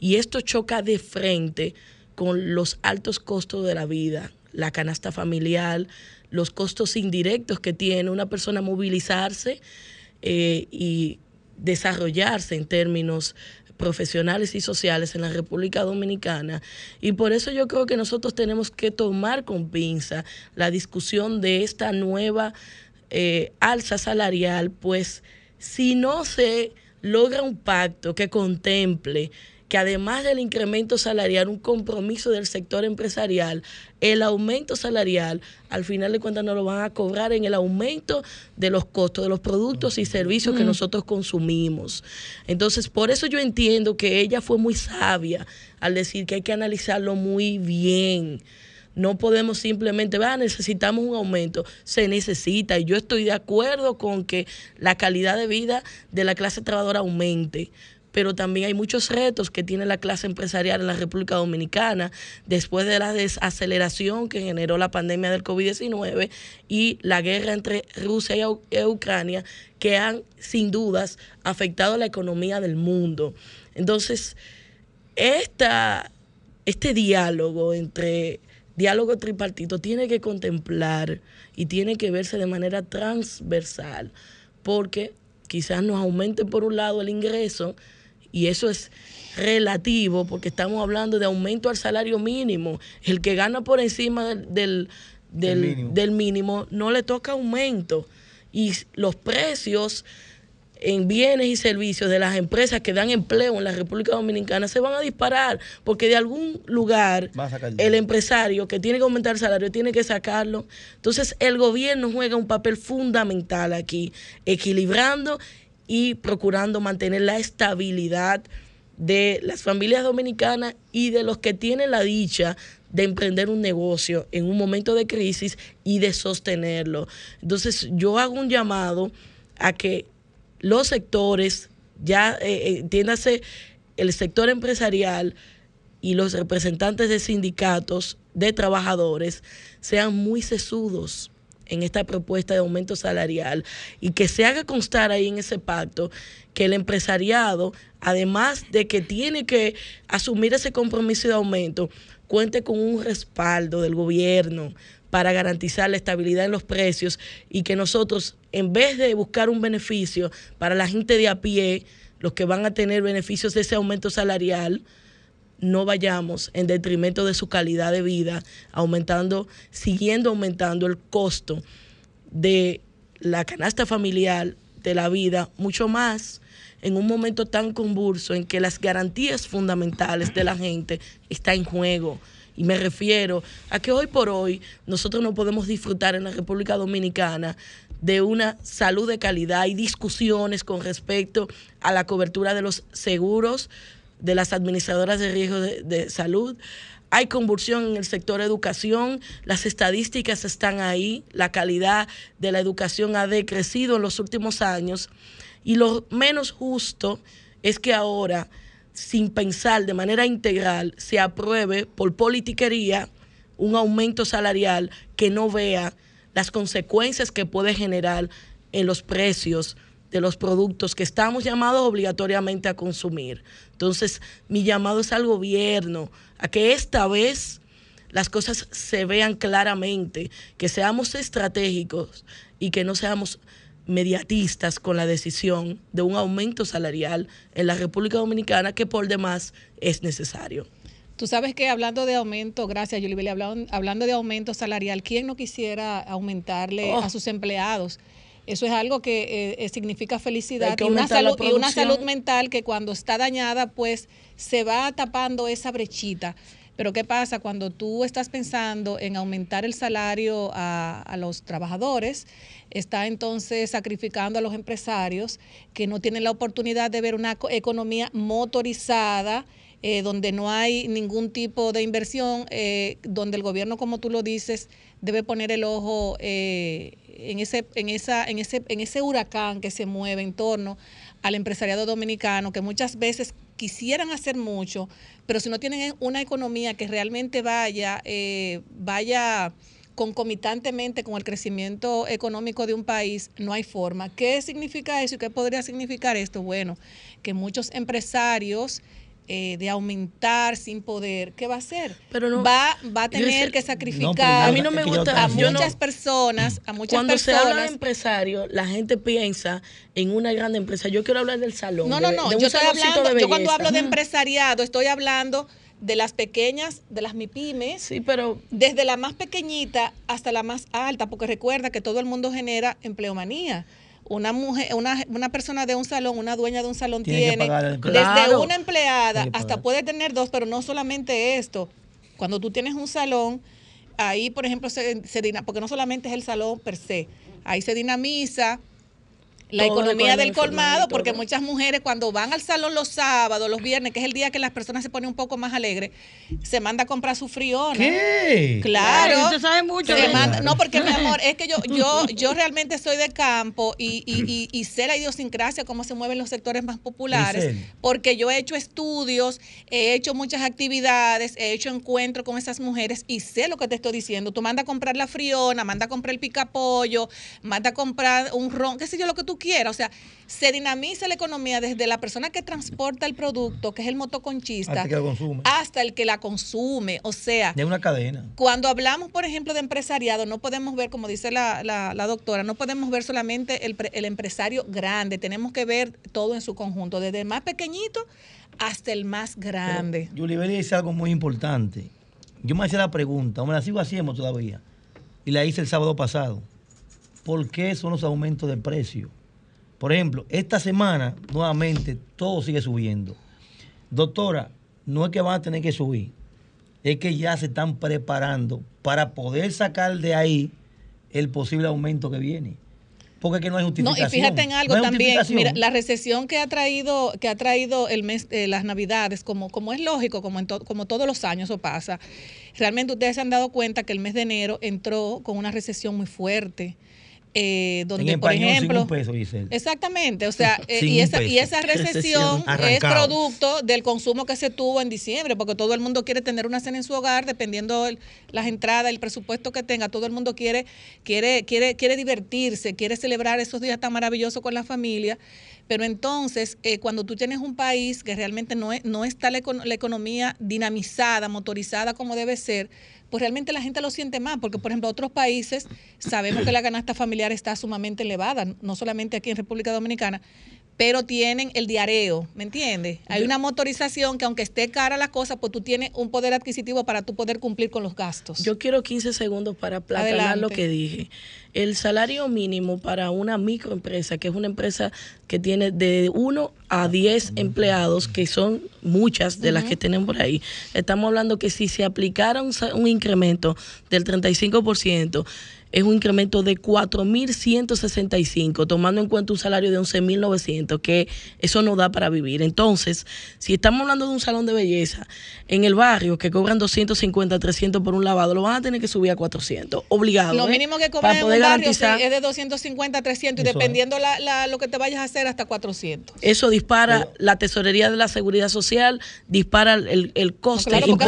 Y esto choca de frente con los altos costos de la vida, la canasta familiar, los costos indirectos que tiene una persona movilizarse eh, y desarrollarse en términos profesionales y sociales en la República Dominicana. Y por eso yo creo que nosotros tenemos que tomar con pinza la discusión de esta nueva eh, alza salarial, pues si no se logra un pacto que contemple que además del incremento salarial, un compromiso del sector empresarial, el aumento salarial, al final de cuentas nos lo van a cobrar en el aumento de los costos de los productos y servicios que nosotros consumimos. Entonces, por eso yo entiendo que ella fue muy sabia al decir que hay que analizarlo muy bien. No podemos simplemente, va, necesitamos un aumento. Se necesita y yo estoy de acuerdo con que la calidad de vida de la clase trabajadora aumente. Pero también hay muchos retos que tiene la clase empresarial en la República Dominicana después de la desaceleración que generó la pandemia del COVID-19 y la guerra entre Rusia y Ucrania, que han sin dudas afectado la economía del mundo. Entonces, esta, este diálogo entre diálogo tripartito tiene que contemplar y tiene que verse de manera transversal, porque quizás nos aumente por un lado el ingreso y eso es relativo porque estamos hablando de aumento al salario mínimo. El que gana por encima del, del, del- mínimo. del mínimo no le toca aumento y los precios en bienes y servicios de las empresas que dan empleo en la República Dominicana se van a disparar porque de algún lugar el empresario que tiene que aumentar el salario tiene que sacarlo. Entonces el gobierno juega un papel fundamental aquí, equilibrando y procurando mantener la estabilidad de las familias dominicanas y de los que tienen la dicha de emprender un negocio en un momento de crisis y de sostenerlo. Entonces yo hago un llamado a que los sectores, ya eh, eh, entiéndase el sector empresarial y los representantes de sindicatos de trabajadores sean muy sesudos en esta propuesta de aumento salarial y que se haga constar ahí en ese pacto que el empresariado, además de que tiene que asumir ese compromiso de aumento, cuente con un respaldo del gobierno para garantizar la estabilidad en los precios y que nosotros, en vez de buscar un beneficio para la gente de a pie, los que van a tener beneficios de ese aumento salarial, no vayamos en detrimento de su calidad de vida, aumentando, siguiendo aumentando el costo de la canasta familiar, de la vida, mucho más en un momento tan convulso en que las garantías fundamentales de la gente están en juego. Y me refiero a que hoy por hoy nosotros no podemos disfrutar en la República Dominicana de una salud de calidad. Hay discusiones con respecto a la cobertura de los seguros de las administradoras de riesgo de, de salud. Hay convulsión en el sector educación, las estadísticas están ahí, la calidad de la educación ha decrecido en los últimos años y lo menos justo es que ahora, sin pensar de manera integral, se apruebe por politiquería un aumento salarial que no vea las consecuencias que puede generar en los precios de los productos que estamos llamados obligatoriamente a consumir. Entonces, mi llamado es al gobierno a que esta vez las cosas se vean claramente, que seamos estratégicos y que no seamos mediatistas con la decisión de un aumento salarial en la República Dominicana que por demás es necesario. Tú sabes que hablando de aumento, gracias Yulibeli, hablando, hablando de aumento salarial, ¿quién no quisiera aumentarle Oh. a sus empleados? Eso es algo que eh, eh, significa felicidad y una, salud, y una salud mental que cuando está dañada, pues se va tapando esa brechita. Pero ¿qué pasa cuando tú estás pensando en aumentar el salario a, a los trabajadores? Está entonces sacrificando a los empresarios que no tienen la oportunidad de ver una co- economía motorizada, eh, donde no hay ningún tipo de inversión, eh, donde el gobierno, como tú lo dices, debe poner el ojo eh, en ese, en esa, en ese, en ese huracán que se mueve en torno al empresariado dominicano, que muchas veces quisieran hacer mucho, pero si no tienen una economía que realmente vaya, eh, vaya concomitantemente con el crecimiento económico de un país, no hay forma. ¿Qué significa eso y qué podría significar esto? Bueno, que muchos empresarios eh, de aumentar sin poder, ¿qué va a hacer? Pero no- va, va a sé- tener que No, sacrificar A mí no me es que yo gusta- a también- yo no- muchas personas, a muchas Cuando se personas. habla de empresario, la gente piensa en una gran empresa. Yo quiero hablar del salón. No, no, de no. Yo estoy hablando, de yo cuando hablo de empresariado, estoy hablando de las pequeñas, de las MIPIMES, Sí, pero desde la más pequeñita hasta la más alta, porque recuerda que todo el mundo genera empleomanía. Una mujer, una, una persona de un salón, una dueña de un salón Tiene desde una empleada hasta puede tener dos, pero no solamente esto. Cuando tú tienes un salón, ahí, por ejemplo, se, se porque no solamente es el salón per se, ahí se dinamiza la Todo economía el del colmado, porque muchas mujeres cuando van al salón los sábados, los viernes, que es el día que las personas se ponen un poco más alegres, se manda a comprar su friona. ¿Qué? Claro. Usted sabe mucho Se manda- no, porque mi amor, es que yo, [laughs] yo, yo realmente soy de campo y, y, y- y sé la idiosincrasia, cómo se mueven los sectores más populares, porque yo he hecho estudios, he hecho muchas actividades, he hecho encuentros con esas mujeres y sé lo que te estoy diciendo. Tú manda a comprar la friona, manda a comprar el picapollo, manda a comprar un ron, qué sé yo, lo que tú quieras. O sea, se dinamiza la economía desde la persona que transporta el producto, que es el motoconchista, Hasta que lo consume. hasta el que la consume. O sea, De una cadena. cuando hablamos, por ejemplo, de empresariado, no podemos ver, como dice la, la- la doctora, no podemos ver solamente el, pre- el empresario grande, tenemos que ver todo en su conjunto, desde el más pequeñito hasta el más grande. Yulibeli dice algo muy importante. Yo me hacía la pregunta, me la sigo haciendo todavía, y la hice el sábado pasado. ¿Por qué son los aumentos de precio? Por ejemplo, esta semana, nuevamente, todo sigue subiendo. Doctora, no es que van a tener que subir, es que ya se están preparando para poder sacar de ahí el posible aumento que viene. Porque es que no hay No, justificación. y fíjate en algo No también, mira, la recesión que ha traído, que ha traído el mes, eh, las navidades, como, como es lógico, como en to- como todos los años eso pasa, realmente ustedes se han dado cuenta que el mes de enero entró con una recesión muy fuerte. Eh, donde, en por español, sin ejemplo, un peso, Giselle. Exactamente, o sea, [laughs] eh, y, esa, y esa recesión es producto del consumo que se tuvo en diciembre, porque todo el mundo quiere tener una cena en su hogar, dependiendo el- las entradas, el presupuesto que tenga, todo el mundo quiere, quiere, quiere, quiere divertirse, quiere celebrar esos días tan maravillosos con la familia. Pero entonces, eh, cuando tú tienes un país que realmente no, es- no está la economía dinamizada, motorizada como debe ser, pues realmente la gente lo siente más, porque por ejemplo otros países sabemos que la canasta familiar está sumamente elevada, no solamente aquí en República Dominicana, pero tienen el diareo, ¿me entiendes? Hay una motorización que aunque esté cara la cosa, pues tú tienes un poder adquisitivo para tú poder cumplir con los gastos. Yo quiero 15 segundos para Adelante. lo que dije. El salario mínimo para una microempresa, que es una empresa que tiene de 1 a 10 empleados, que son muchas de las que tienen por ahí, estamos hablando que si se aplicara un, un incremento del 35%, es un incremento de 4.165, tomando en cuenta un salario de 11.900, que eso no da para vivir. Entonces, si estamos hablando de un salón de belleza en el barrio que cobran 250, 300 por un lavado, lo van a tener que subir a 400, obligado. Lo ¿eh? mínimo que cobran en un poder barrio sí, garantizar. es de 250 300 y Eso es. dependiendo la, la- lo que te vayas a hacer hasta 400. Eso dispara la tesorería de la seguridad social, dispara el, el coste claro, es. Eso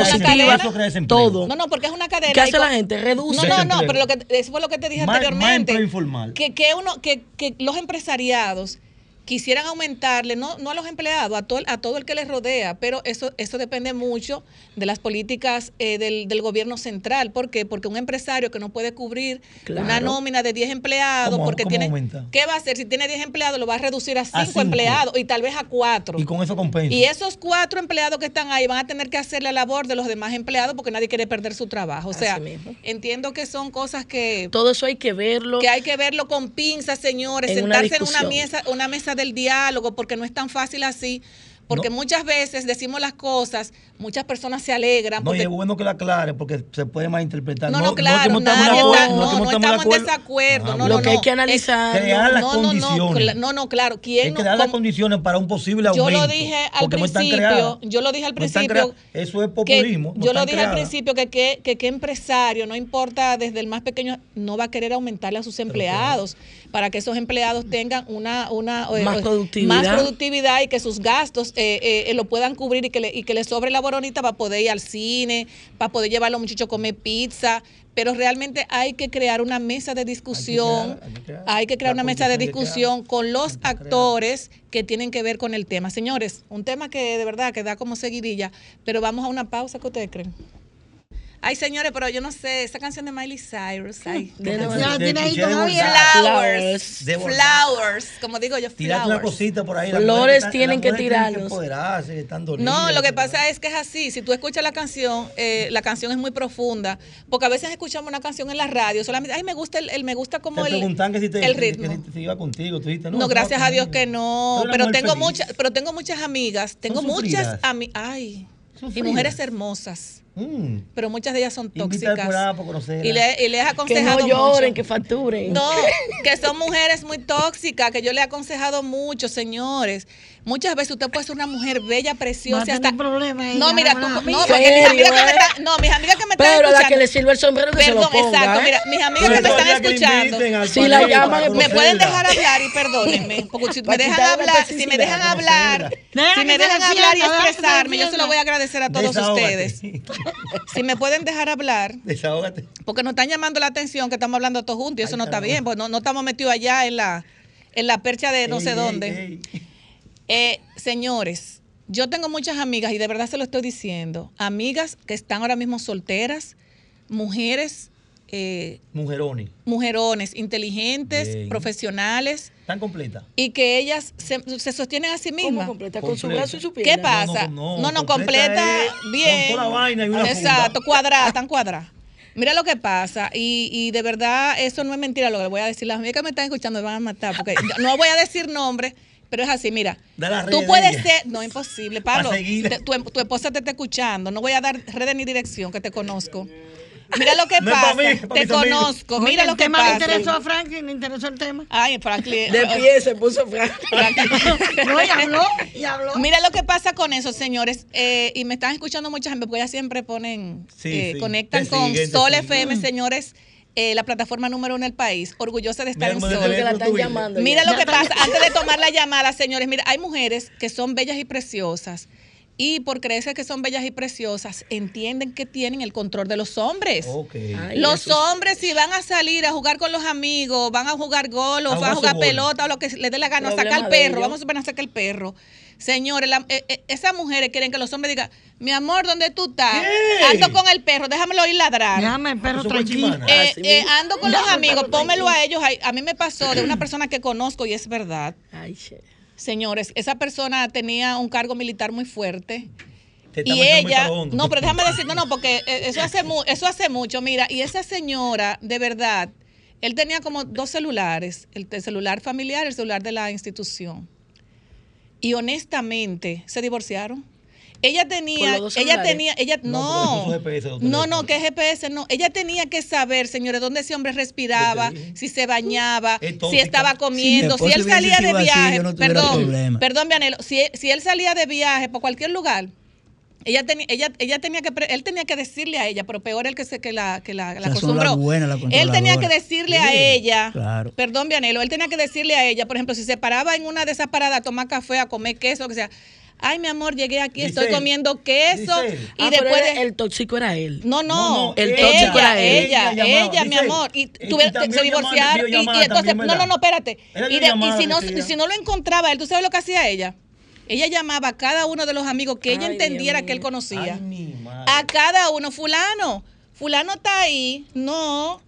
crea desempleo. todo. No, no, porque es una cadena. ¿Qué hace la gente? Reduce. No, no, no, pero lo que, eso fue lo que te dije Más- más anteriormente. empleo informal. Que, que, uno, que, que los empresariados quisieran aumentarle, no, no a los empleados, a todo, el- a todo el que les rodea, pero eso, eso depende mucho de las políticas eh, del, del gobierno central. ¿Por qué? Porque un empresario que no puede cubrir Claro. una nómina de 10 empleados, ¿Cómo- porque cómo tiene... aumenta? ¿Qué va a hacer? Si tiene 10 empleados, lo va a reducir a 5 cinco. empleados y tal vez a 4. Y con eso compensa. Y esos cuatro empleados que están ahí van a tener que hacer la labor de los demás empleados porque nadie quiere perder su trabajo. O sea, entiendo que son cosas que, Todo eso hay que verlo. que hay que verlo con pinzas, señores, En una sentarse en una mesa, una mesa del diálogo, porque no es tan fácil así. Porque No. muchas veces decimos las cosas, muchas personas se alegran. No, y es bueno que la aclare porque se puede malinterpretar. no, no, que claro, no estamos de nadie acuerdo, está, no no, que no estamos en acuerdo. desacuerdo. Ah, no, lo no, que hay que Es- analizar. Crear las no, no, no, condiciones. no, no, claro. ¿Quién Hay que no- dar las condiciones para un posible Yo aumento. lo dije al principio, creadas. yo lo dije al principio. Eso es que populismo. no yo lo dije al principio que qué que, qué empresario, no importa desde el más pequeño, no va a querer aumentarle a sus empleados para que esos empleados tengan una, una eh, Más eh, productividad. más productividad y que sus gastos eh, eh, eh, lo puedan cubrir y que, le, y que le sobre la boronita para poder ir al cine, para poder llevar a los muchachos a comer pizza. Pero realmente hay que crear una mesa de discusión, hay que crear- hay que crear la una mesa de condición de crear. discusión con los actores que tienen que ver con el tema. Señores, un tema que de verdad que da como seguidilla, pero vamos a una pausa, ¿qué ustedes creen? Ay, señores, pero yo no sé, esa canción de Miley Cyrus. Ay, qué canción. tiene ahí todavía. Bolsar. Flowers. Flowers. Como digo yo, Tirate una flowers. cosita por ahí. Flores tienen que dolidas, No, lo que pasa es que es así. Si tú escuchas la canción, eh, la canción es muy profunda. Porque a veces escuchamos una canción en la radio, solamente, ay, me gusta el, el- me gusta como Te el, preguntan que si te, el que- ritmo. que si te iba contigo. Tú dijiste, no, No, gracias a Dios que no. Pero tengo muchas, pero tengo muchas amigas, tengo muchas amigas, ay, y mujeres hermosas, Mm. pero muchas de ellas son tóxicas. Y le, y le he Que aconsejado no lloren, mucho. que facturen. No, [laughs] que son mujeres muy tóxicas, que yo le he aconsejado mucho, señores. Muchas veces usted puede ser una mujer bella, preciosa, tener hasta problemas ella, No, mira, tú, no, ¿En porque mis amigas, que me eh? están, no, mis amigas que me están Pero la escuchando. que le sirve el sombrero que se Perdón, lo ponga. exacto, ¿eh? mira, mis amigas que me están escuchando. Si la llaman, me pueden dejar hablar y perdónenme, porque si [laughs] me dejan hablar, si me dejan hablar, si me se dejan hablar y se expresarme, yo se lo voy a agradecer a todos ustedes. Si me pueden dejar hablar, Desahógate. porque nos están llamando la atención que estamos hablando todos juntos y eso no está bien, pues no, no estamos metidos allá en la, en la percha de no Ey, sé ey, dónde. ey. Eh, señores, yo tengo muchas amigas y de verdad se lo estoy diciendo, amigas que están ahora mismo solteras, mujeres, eh, Mujerones. mujerones, inteligentes, Bien. profesionales ¿Están completas? y que ellas se, se sostienen a sí ¿Cómo mismas. completa? Con su Completa. brazo y su ¿Qué pasa? no, No, no, completa completa, bien. con toda la vaina y una Exacto, cuadrada, tan cuadrada. Mira lo que pasa, y, y de verdad eso no es mentira lo que le voy a decir. Las amigas que me están escuchando me van a matar, porque no voy a decir nombres, pero es así, mira. Tú de puedes ser, no imposible, Pablo. Te- tu, tu esposa te está escuchando, no voy a dar redes ni dirección, que te conozco. Mira lo que No es pasa, mí, es te amigos. conozco, Oye, mira el lo que tema le pasa. interesó a Franklin, le interesó el tema. Ay, Franklin. De pie se puso Frank. [laughs] No, y habló, y habló. Mira lo que pasa con eso, señores. eh, y me están escuchando mucha gente, porque ellas siempre ponen, Sí, eh, sí. conectan Te con siguen, Sol siguen. FM, señores, eh, la plataforma número uno del país. Orgullosa de estar Mira en Sol. la están llamando. Mira ya. lo que pasa, antes de tomar la llamada, señores, mira, hay mujeres que son bellas y preciosas. Y por creerse que son bellas y preciosas, entienden que tienen el control de los hombres. Ay, Los eso- hombres, si van a salir a jugar con los amigos, van a jugar gol o A van a jugar pelota o lo que les dé la gana, a sacar el perro, vamos a suponer a sacar el perro. Señores, la- eh, eh, esas mujeres quieren que los hombres digan, mi amor, ¿dónde tú estás? ¿Qué? Ando con el perro, déjamelo ir ladrar. Déjame el perro tranquilo. Eh, eh, ando con Ya, los amigos, pómelo a ellos. ahí. A mí me pasó de una persona que conozco y es verdad. Ay, che. Señores, esa persona tenía un cargo militar muy fuerte. Y ella, no, pero déjame decir, no, no, porque eh, eso hace, mu- eso hace mucho, mira, y esa señora, de verdad, él tenía como dos celulares, el, el celular familiar y el celular de la institución. Y honestamente, se divorciaron. Ella ¿Con tenía, ella tenía, ella, No, no, GPS no, no, que GPS no. Ella tenía que saber, señores, dónde ese hombre respiraba, si se bañaba, Es si estaba comiendo, Si él salía de así, viaje, perdón, problema. perdón, Vianelo, si, si él salía de viaje por cualquier lugar, ella tenía, ella, ella tenía que, él tenía que decirle a ella, pero peor el que se que la, que la, la acostumbró. él tenía que decirle a ella, claro. perdón, Vianelo, él tenía que decirle a ella, por ejemplo, si se paraba en una de esas paradas a tomar café, a comer queso, lo que sea. Ay, mi amor, llegué aquí, estoy Giselle, comiendo queso Giselle. y Ah, pero después el tóxico era él. no, no, No, no, el ella, tóxico era él. ella, Ella mi amor, y, también se divorciaron y, entonces, no, no, no, espérate. Y, de- y videollamada si no, y si no lo encontraba él, ¿tú sabes lo que hacía ella? Ella llamaba a cada uno de los amigos que ella Ay, entendiera Dios que él conocía. Ay. A cada uno, fulano, fulano está ahí, no,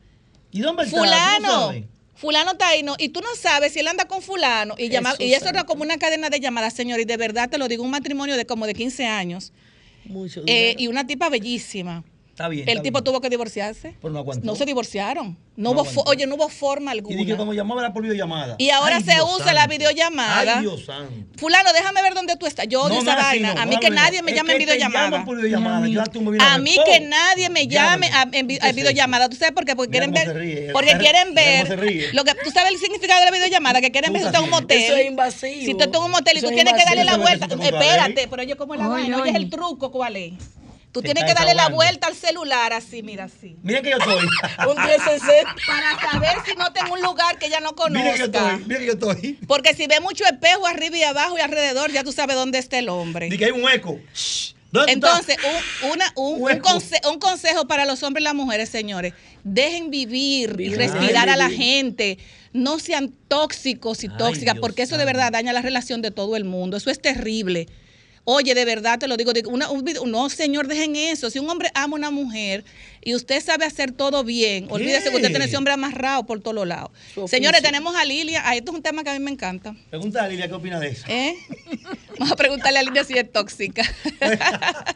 ¿Y dónde está? ¿Tú no fulano. Fulano está ahí, no, y tú no sabes si él anda con fulano. Y, llama- Jesús y eso era como una cadena de llamadas, señor, y de verdad te lo digo, un matrimonio de como de 15 años. Mucho Eh, y una tipa bellísima. Está bien. El está tipo bien. tuvo que divorciarse. Pero no aguantó. No se divorciaron. No, No hubo oye, no hubo forma Y dije que alguna. cuando llamaba era por videollamada. Y ahora Ay, se Dios usa la videollamada. Ay, Dios santo. Fulano, déjame ver dónde tú estás. Yo odio No, esa es vaina. a mí que nadie me Es llame en videollamada. A mí que nadie me llame en, vi- ¿Qué a es videollamada. ¿Tú sabes por qué? Porque quieren cómo ver. ríe. Porque quieren ver. cómo. Lo que, ¿Tú sabes el significado de la videollamada? Que quieren ver si tú estás en un motel. Eso es invasivo. Si tú estás en un motel y tú es tienes que darle la vuelta. Es. Espérate, pero yo como la Oye, vaina. Oye, oye. el truco, ¿cuál es? Tú tienes que darle la vuelta al celular así, mira, así. Miren que yo estoy. [laughs] Un 1060. Para saber si no tengo un lugar que ella no Miren que yo conozca. estoy. Miren que yo estoy. Porque si ve mucho espejo arriba y abajo y alrededor, ya tú sabes dónde está el hombre. Dice que hay un eco. Entonces, un, una- un- un conse- un consejo para los hombres y las mujeres, señores. Dejen vivir y respirar Ay, a la gente. No sean tóxicos y Ay, tóxicas, Dios porque eso de verdad daña la relación de todo el mundo. Eso es terrible. Oye, de verdad te lo digo, una- un no, señor, dejen eso. Si un hombre ama a una mujer y usted sabe hacer todo bien, olvídese que usted tiene ese hombre amarrado por todos lados. Señores, tenemos a Lilia. Ah, esto es un tema que a mí me encanta. Pregunta a Lilia qué opina de eso. ¿Eh? [laughs] Vamos a preguntarle a Lilia si es tóxica.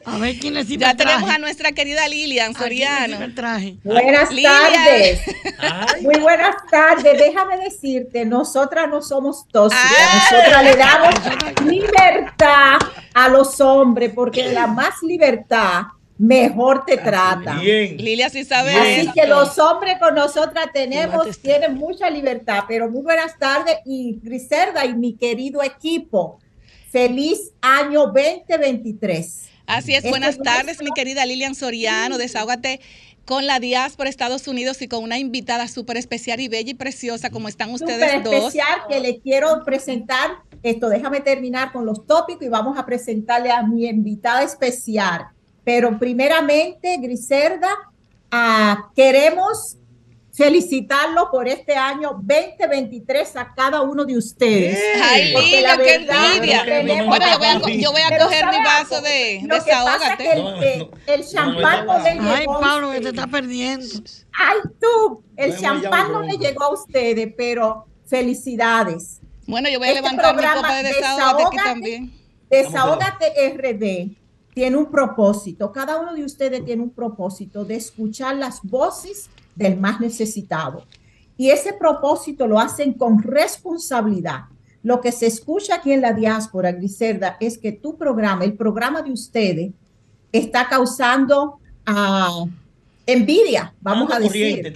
A ver quién le sirve Ya el traje. tenemos a nuestra querida Lilian ¿A quién le sirve Soriano. el traje? Buenas tardes. Ay, Muy buenas tardes. Déjame decirte, nosotras no somos tóxicas, Ah. nosotras le damos libertad a los hombres, porque la más libertad, mejor te trata. bien. Lilia sí sabe Así esto. que los hombres con nosotras tenemos, este. tienen mucha libertad, pero muy buenas tardes y Griselda y mi querido equipo, feliz año 2023. Así es, Este buenas nuestro- tardes, mi querida Lilian Soriano. Desahógate con la diáspora Estados Unidos y con una invitada súper especial y bella y preciosa como están ustedes Súper dos. especial que le quiero presentar. Esto, déjame terminar con los tópicos y vamos a presentarle a mi invitada especial. Pero primeramente, Griselda, ah, queremos felicitarlo por este año 2023 a cada uno de ustedes. Ay, la qué verdad, envidia. Bueno, yo voy a, yo voy a Pero coger mi ¿sabe vaso algo? de Lo que pasa es que desahógate. el, No, champán no le llegó Ay, Pablo, que te está perdiendo. Ay, tú, el champán no le llegó a ustedes, pero felicidades. Bueno, yo voy a Este levantar mi programa copa de desahógate aquí Desahógate. también. Desahógate RD tiene un propósito. Cada uno de ustedes tiene un propósito de escuchar las voces del más necesitado. Y ese propósito lo hacen con responsabilidad. Lo que se escucha aquí en la diáspora, Griselda, es que tu programa, el programa de ustedes, está causando ah, envidia, vamos a decir.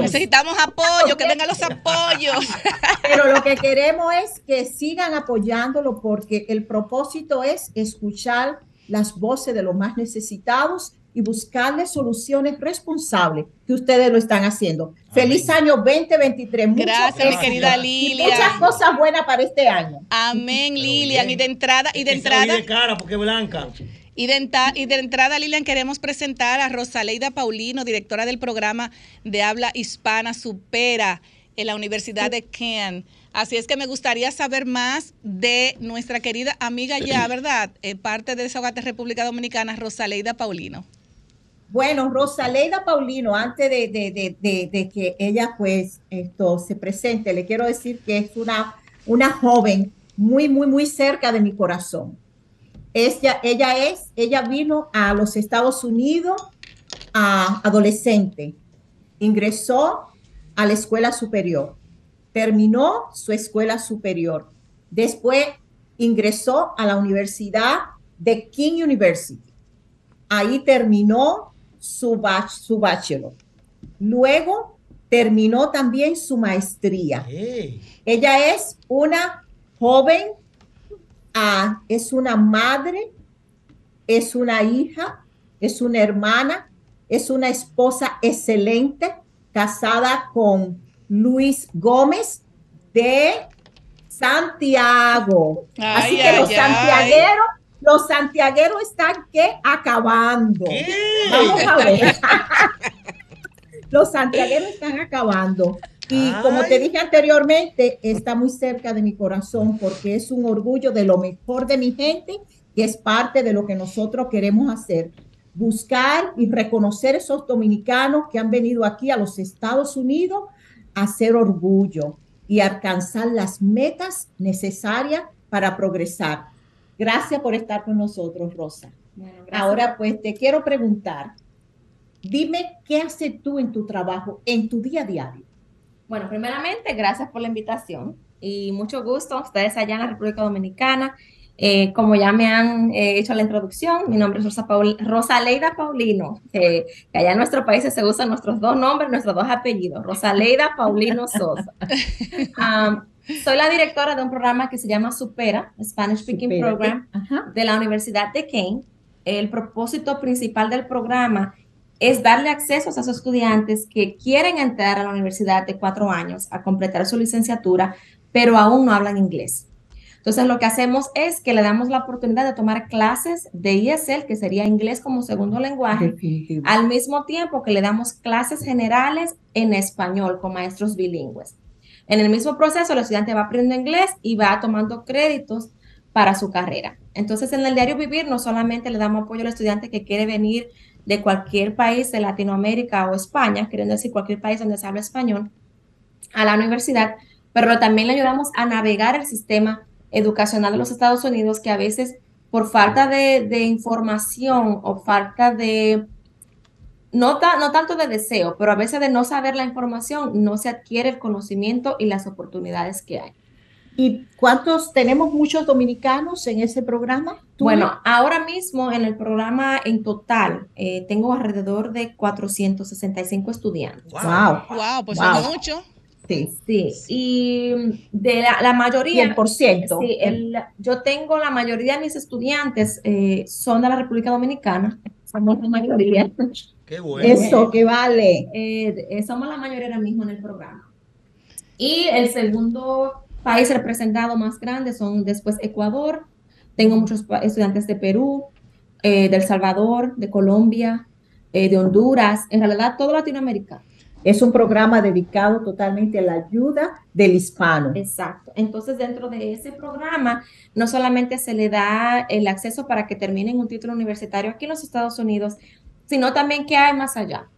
Necesitamos apoyo, que vengan los apoyos. [laughs] Pero lo que queremos es que sigan apoyándolo porque el propósito es escuchar las voces de los más necesitados y buscarles soluciones responsables que ustedes lo están haciendo. Feliz año 2023. Mucho Gracias, mi éxito querida y Lilia. muchas cosas buenas para este año. Amén, Lilian. Y de entrada, y de entrada, de cara porque es blanca. Y de, y de entrada, Lilian, queremos presentar a Rosaleida Paulino, directora del programa de habla hispana Supera en la Universidad de Kent. Así es que me gustaría saber más de nuestra querida amiga ya, ¿verdad? Eh, parte de Desahogate República Dominicana, Rosaleida Paulino. Bueno, Rosaleida Paulino, antes de, que ella pues esto se presente, le quiero decir que es una, una joven muy, muy, muy cerca de mi corazón. Ella, ella es, ella vino a los Estados Unidos a adolescente, ingresó a la escuela superior, terminó su escuela superior, después ingresó a la universidad de King University. Ahí terminó su, bach- su bachelor. Luego terminó también su maestría. Ella es una joven, ah, es una madre, es una hija, es una hermana, es una esposa excelente, casada con Luis Gómez de Santiago. Así Ay, que los ay, ay. Los santiagueros están que acabando. ¿Qué? Vamos a ver. [laughs] Los santiagueros están acabando. Y como te dije anteriormente, está muy cerca de mi corazón porque es un orgullo de lo mejor de mi gente y es parte de lo que nosotros queremos hacer. Buscar y reconocer esos dominicanos que han venido aquí a los Estados Unidos a hacer orgullo y alcanzar las metas necesarias para progresar. Gracias por estar con nosotros, Rosa. Ahora, pues te quiero preguntar, dime qué haces tú en tu trabajo, en tu día a diario. Bueno, primeramente, gracias por la invitación y mucho gusto ustedes allá en la República Dominicana. Eh, como ya me han eh, hecho la introducción, mi nombre es Rosa, Paul Rosaleida Paulino, eh, que allá en nuestro país se usan nuestros dos nombres, nuestros dos apellidos, Rosaleida Paulino Sosa. Um, [laughs] soy la directora de un programa que se llama Supera, Spanish Speaking. Program, Ajá. de la Universidad de Kane. El propósito principal del programa es darle acceso a esos estudiantes que quieren entrar a la universidad de cuatro años a completar su licenciatura, pero aún no hablan inglés. Entonces, lo que hacemos es que le damos la oportunidad de tomar clases de ESL, que sería inglés como segundo lenguaje, Definitivo. al mismo tiempo que le damos clases generales en español con maestros bilingües. En el mismo proceso, el estudiante va aprendiendo inglés y va tomando créditos para su carrera. Entonces, en el diario vivir no solamente le damos apoyo al estudiante que quiere venir de cualquier país de Latinoamérica o España, queriendo decir cualquier país donde se habla español, a la universidad, pero también le ayudamos a navegar el sistema educacional de los Estados Unidos que a veces por falta de, de información o falta de, no, no tanto de deseo, pero a veces de no saber la información, no se adquiere el conocimiento y las oportunidades que hay. ¿Y cuántos tenemos muchos dominicanos en ese programa? Bueno, ahora mismo en el programa en total eh, tengo alrededor de 465 estudiantes. Wow, wow, pues wow. es mucho. Sí, sí. Y de la, la mayoría. 100%. Sí, el, yo tengo la mayoría de mis estudiantes eh, son de la República Dominicana. Somos la mayoría. Qué bueno. Eso, que vale. Eh, somos la mayoría ahora mismo en el programa. Y el segundo país representado más grande son después Ecuador. Tengo muchos estudiantes de Perú, eh, de El Salvador, de Colombia, eh, de Honduras, en realidad todo Latinoamérica. Es un programa dedicado totalmente a la ayuda del hispano. Exacto. Entonces, dentro de ese programa, no solamente se le da el acceso para que terminen un título universitario aquí en los Estados Unidos, sino también que hay más allá.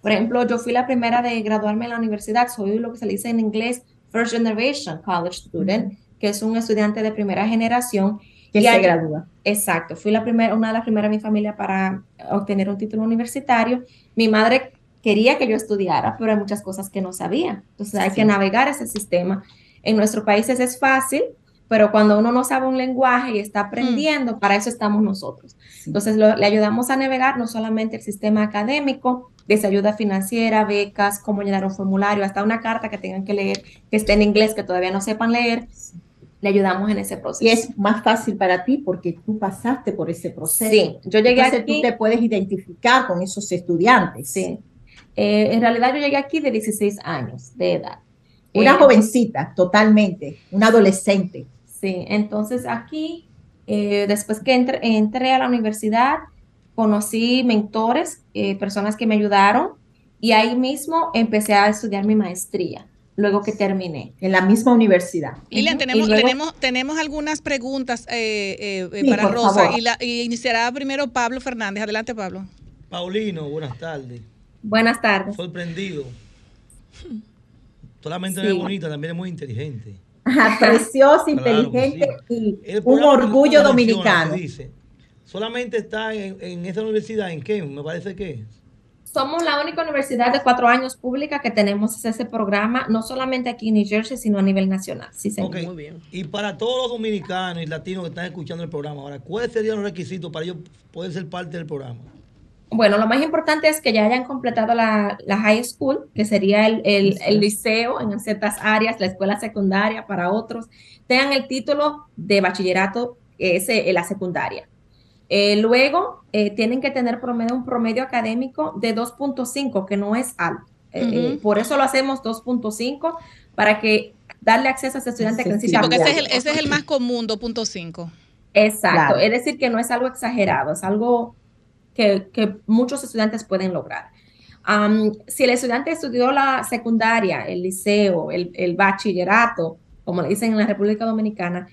Por ejemplo, yo fui la primera de graduarme en la universidad, soy lo que se le dice en inglés First Generation College Student, que es un estudiante de primera generación. Que se gradúa. Exacto, fui la primera, una de las primeras de mi familia para obtener un título universitario. Mi madre quería que yo estudiara, pero hay muchas cosas que no sabía. Entonces hay sí. que navegar ese sistema. En nuestros países es fácil, pero cuando uno no sabe un lenguaje y está aprendiendo, mm. para eso estamos nosotros. Entonces lo, le ayudamos a navegar no solamente el sistema académico, desde ayuda financiera, becas, cómo llenar un formulario, hasta una carta que tengan que leer, que esté en inglés, que todavía no sepan leer, le ayudamos en ese proceso. Y es más fácil para ti porque tú pasaste por ese proceso. Sí, yo llegué Entonces, aquí. tú te puedes identificar con esos estudiantes. Sí. Eh, en realidad yo llegué aquí de 16 años de edad. Una Eh, jovencita, totalmente, una adolescente. Sí, entonces aquí, eh, después que entré, entré, a la universidad, conocí mentores, eh, personas que me ayudaron y ahí mismo empecé a estudiar mi maestría, luego que terminé. En la misma universidad. Lilian, tenemos, luego, tenemos, tenemos algunas preguntas eh, Sí, para por Rosa favor. y, la, y iniciará primero Pablo Fernández. Adelante, Pablo. Paulino, buenas tardes. Buenas tardes. Sorprendido. [laughs] Solamente Sí. no es bonita, también es muy inteligente. Ajá, [laughs] preciosa, Claro inteligente sí. y El un orgullo dominicano. dice, solamente está en, en esa universidad, ¿en qué? Me parece que. Somos la única universidad de cuatro años pública que tenemos ese programa, no solamente aquí en New Jersey, sino a nivel nacional. Sí, señor. Ok, Y para todos los dominicanos y latinos que están escuchando el programa, ahora, ¿cuáles serían los requisitos para ellos poder ser parte del programa? Bueno, lo más importante es que ya hayan completado la, la high school, que sería el, el, el, liceo en ciertas áreas, la escuela secundaria para otros, tengan el título de bachillerato, ese, la secundaria. Eh, luego, eh, tienen que tener promedio, un promedio académico de 2.5, que no es alto. Uh -huh. por eso lo hacemos 2.5, para que darle acceso a ese estudiante sí, que necesita. Sí, porque ese es, el, ese es el más común, 2.5. Exacto, claro. es decir, que no es algo exagerado, es algo que, que muchos estudiantes pueden lograr. Um, si el estudiante estudió la secundaria, el liceo, el, el, bachillerato, como le dicen en la República Dominicana,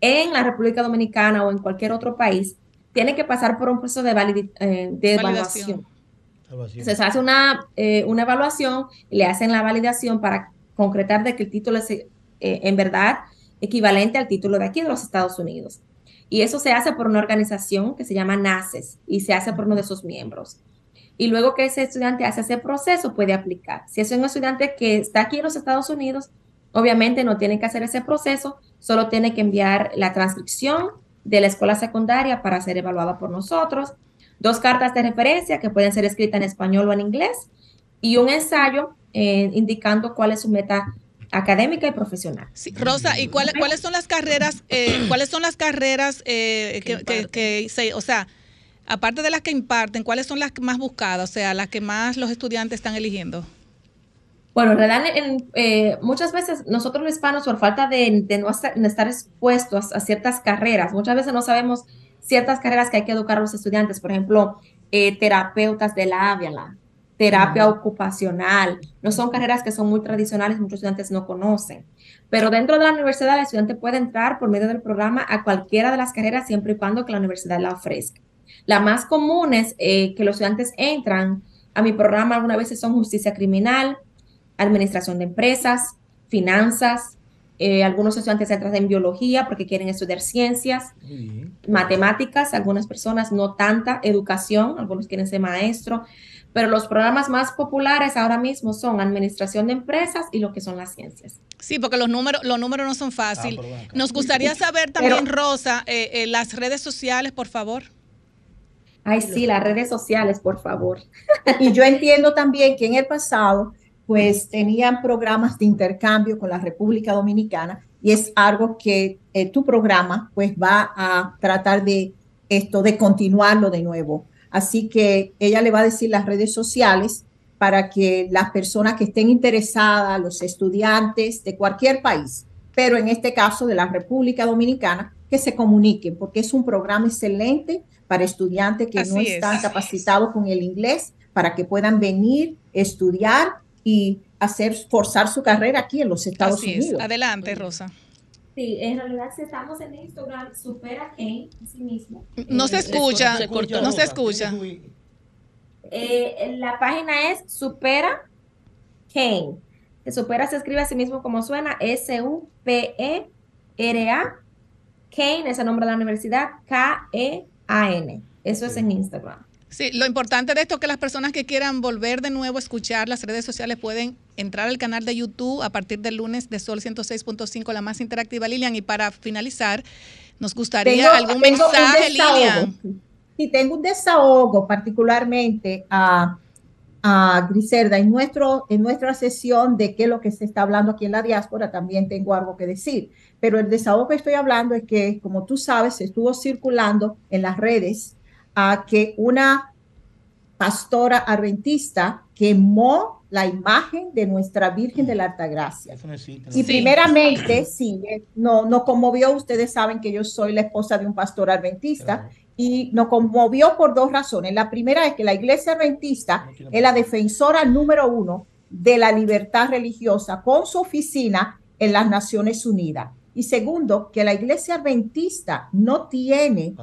en la República Dominicana o en cualquier otro país, tiene que pasar por un proceso de, valid, eh, de evaluación. Evaluación. Se hace una, eh, una evaluación, le hacen la validación para concretar de que el título es eh, en verdad equivalente al título de aquí de los Estados Unidos. Y eso se hace por una organización que se llama NACES y se hace por uno de sus miembros. Y luego que ese estudiante hace ese proceso, puede aplicar. Si es un estudiante que está aquí en los Estados Unidos, obviamente no tiene que hacer ese proceso, solo tiene que enviar la transcripción de la escuela secundaria para ser evaluada por nosotros, dos cartas de referencia que pueden ser escritas en español o en inglés y un ensayo eh, indicando cuál es su meta académica y profesional. Sí, Rosa, ¿y cuáles, cuáles son las carreras, eh, [coughs] cuáles son las carreras eh, que, que, que, se, o sea, aparte de las que imparten, cuáles son las más buscadas, o sea, las que más los estudiantes están eligiendo? Bueno, en realidad, en, eh, muchas veces nosotros los hispanos, por falta de, de no estar, de estar expuestos a ciertas carreras, muchas veces no sabemos ciertas carreras que hay que educar a los estudiantes, por ejemplo, eh, terapeutas del habla, terapia ocupacional. No son carreras que son muy tradicionales, muchos estudiantes no conocen. Pero dentro de la universidad, el estudiante puede entrar por medio del programa a cualquiera de las carreras siempre y cuando que la universidad la ofrezca. Las más comunes eh, que los estudiantes entran a mi programa algunas veces son justicia criminal, administración de empresas, finanzas, eh, algunos estudiantes entran en biología porque quieren estudiar ciencias, matemáticas, algunas personas no tanta, educación, algunos quieren ser maestro, pero los programas más populares ahora mismo son administración de empresas y lo que son las ciencias. Sí, porque los números, los números no son fáciles. Nos gustaría saber también, Rosa, eh, eh, las redes sociales, por favor. Ay, sí, las redes sociales, por favor. [laughs] y yo entiendo también que en el pasado pues tenían programas de intercambio con la República Dominicana y es algo que eh, tu programa pues va a tratar de esto, de continuarlo de nuevo. Así que ella le va a decir las redes sociales para que las personas que estén interesadas, los estudiantes de cualquier país, pero en este caso de la República Dominicana, que se comuniquen, porque es un programa excelente para estudiantes que no están capacitados con el inglés, para que puedan venir, estudiar y hacer, forzar su carrera aquí en los Estados Así Unidos. Es. Adelante, Rosa. Sí, en realidad si estamos en Instagram, supera Kane, sí mismo. No se escucha, no se escucha. Eh, la página es Supera Kane. supera se escribe a sí mismo como suena, S-U-P-E-R-A. Kane es el nombre de la universidad, K-E-A-N. Eso es en Instagram. Sí, lo importante de esto es que las personas que quieran volver de nuevo a escuchar las redes sociales pueden entrar al canal de YouTube a partir del lunes de Sol 106.5, la más interactiva, Lilian. Y para finalizar, nos gustaría algún mensaje, Lilian. Sí, tengo un desahogo particularmente a, a Griselda. En, nuestro, en nuestra sesión de qué es lo que se está hablando aquí en la diáspora, también tengo algo que decir. Pero el desahogo que estoy hablando es que, como tú sabes, estuvo circulando en las redes a que una pastora adventista quemó la imagen de nuestra Virgen de la Altagracia. y primeramente, sí, no, no conmovió, ustedes saben que yo soy la esposa de un pastor adventista, y nos conmovió por dos razones. La primera es que la iglesia adventista es la defensora número uno de la libertad religiosa con su oficina en las Naciones Unidas. Y segundo, que la iglesia adventista no tiene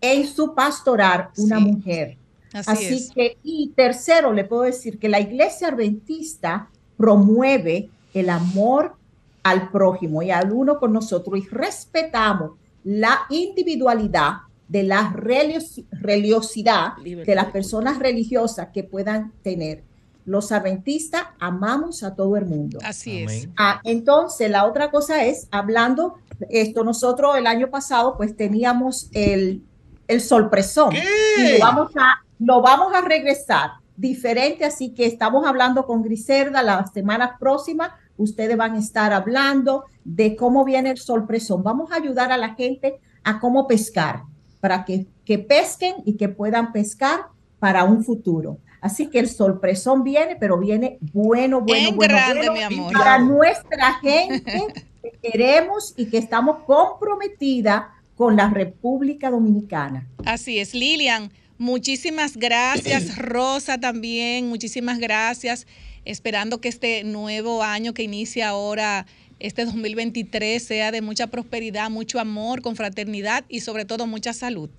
en su pastoral una mujer. Así, que, y tercero, le puedo decir que la iglesia adventista promueve el amor al prójimo y al uno con nosotros y respetamos la individualidad de la religiosidad de las personas religiosas que puedan tener los adventistas amamos a todo el mundo. Así es. Ah, entonces, la otra cosa es, hablando, esto nosotros el año pasado pues teníamos el, el sorpresón. Y lo vamos, a, lo vamos a regresar diferente, así que estamos hablando con Griselda la semana próxima. Ustedes van a estar hablando de cómo viene el sorpresón. Vamos a ayudar a la gente a cómo pescar, para que, que pesquen y que puedan pescar para un futuro. Así que el sorpresón viene, pero viene bueno, bueno, bueno, grande, mi amor. para nuestra gente que queremos y que estamos comprometida con la República Dominicana. Así es, Lilian. Muchísimas gracias, [clears throat] Rosa también, muchísimas gracias. Esperando que este nuevo año que inicia ahora, este 2023, sea de mucha prosperidad, mucho amor, con fraternidad y sobre todo mucha salud.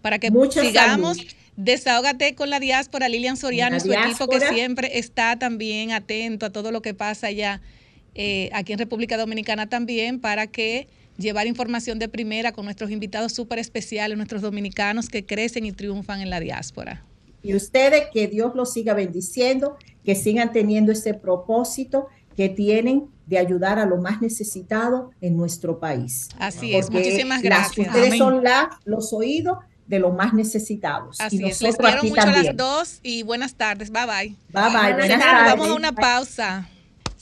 Para que sigamos Desahógate con la diáspora, Lilian Soriano y su equipo que siempre está también atento a todo lo que pasa allá, eh, aquí en República Dominicana también, para que llevar información de primera con nuestros invitados súper especiales, nuestros dominicanos que crecen y triunfan en la diáspora. Y ustedes, que Dios los siga bendiciendo, que sigan teniendo ese propósito que tienen de ayudar a los más necesitados en nuestro país. Así es, muchísimas gracias. ustedes son los oídos de los más necesitados. Así es, les quiero mucho a las dos y buenas tardes. Bye bye. Bye bye. Buenas tardes. Vamos a una pausa.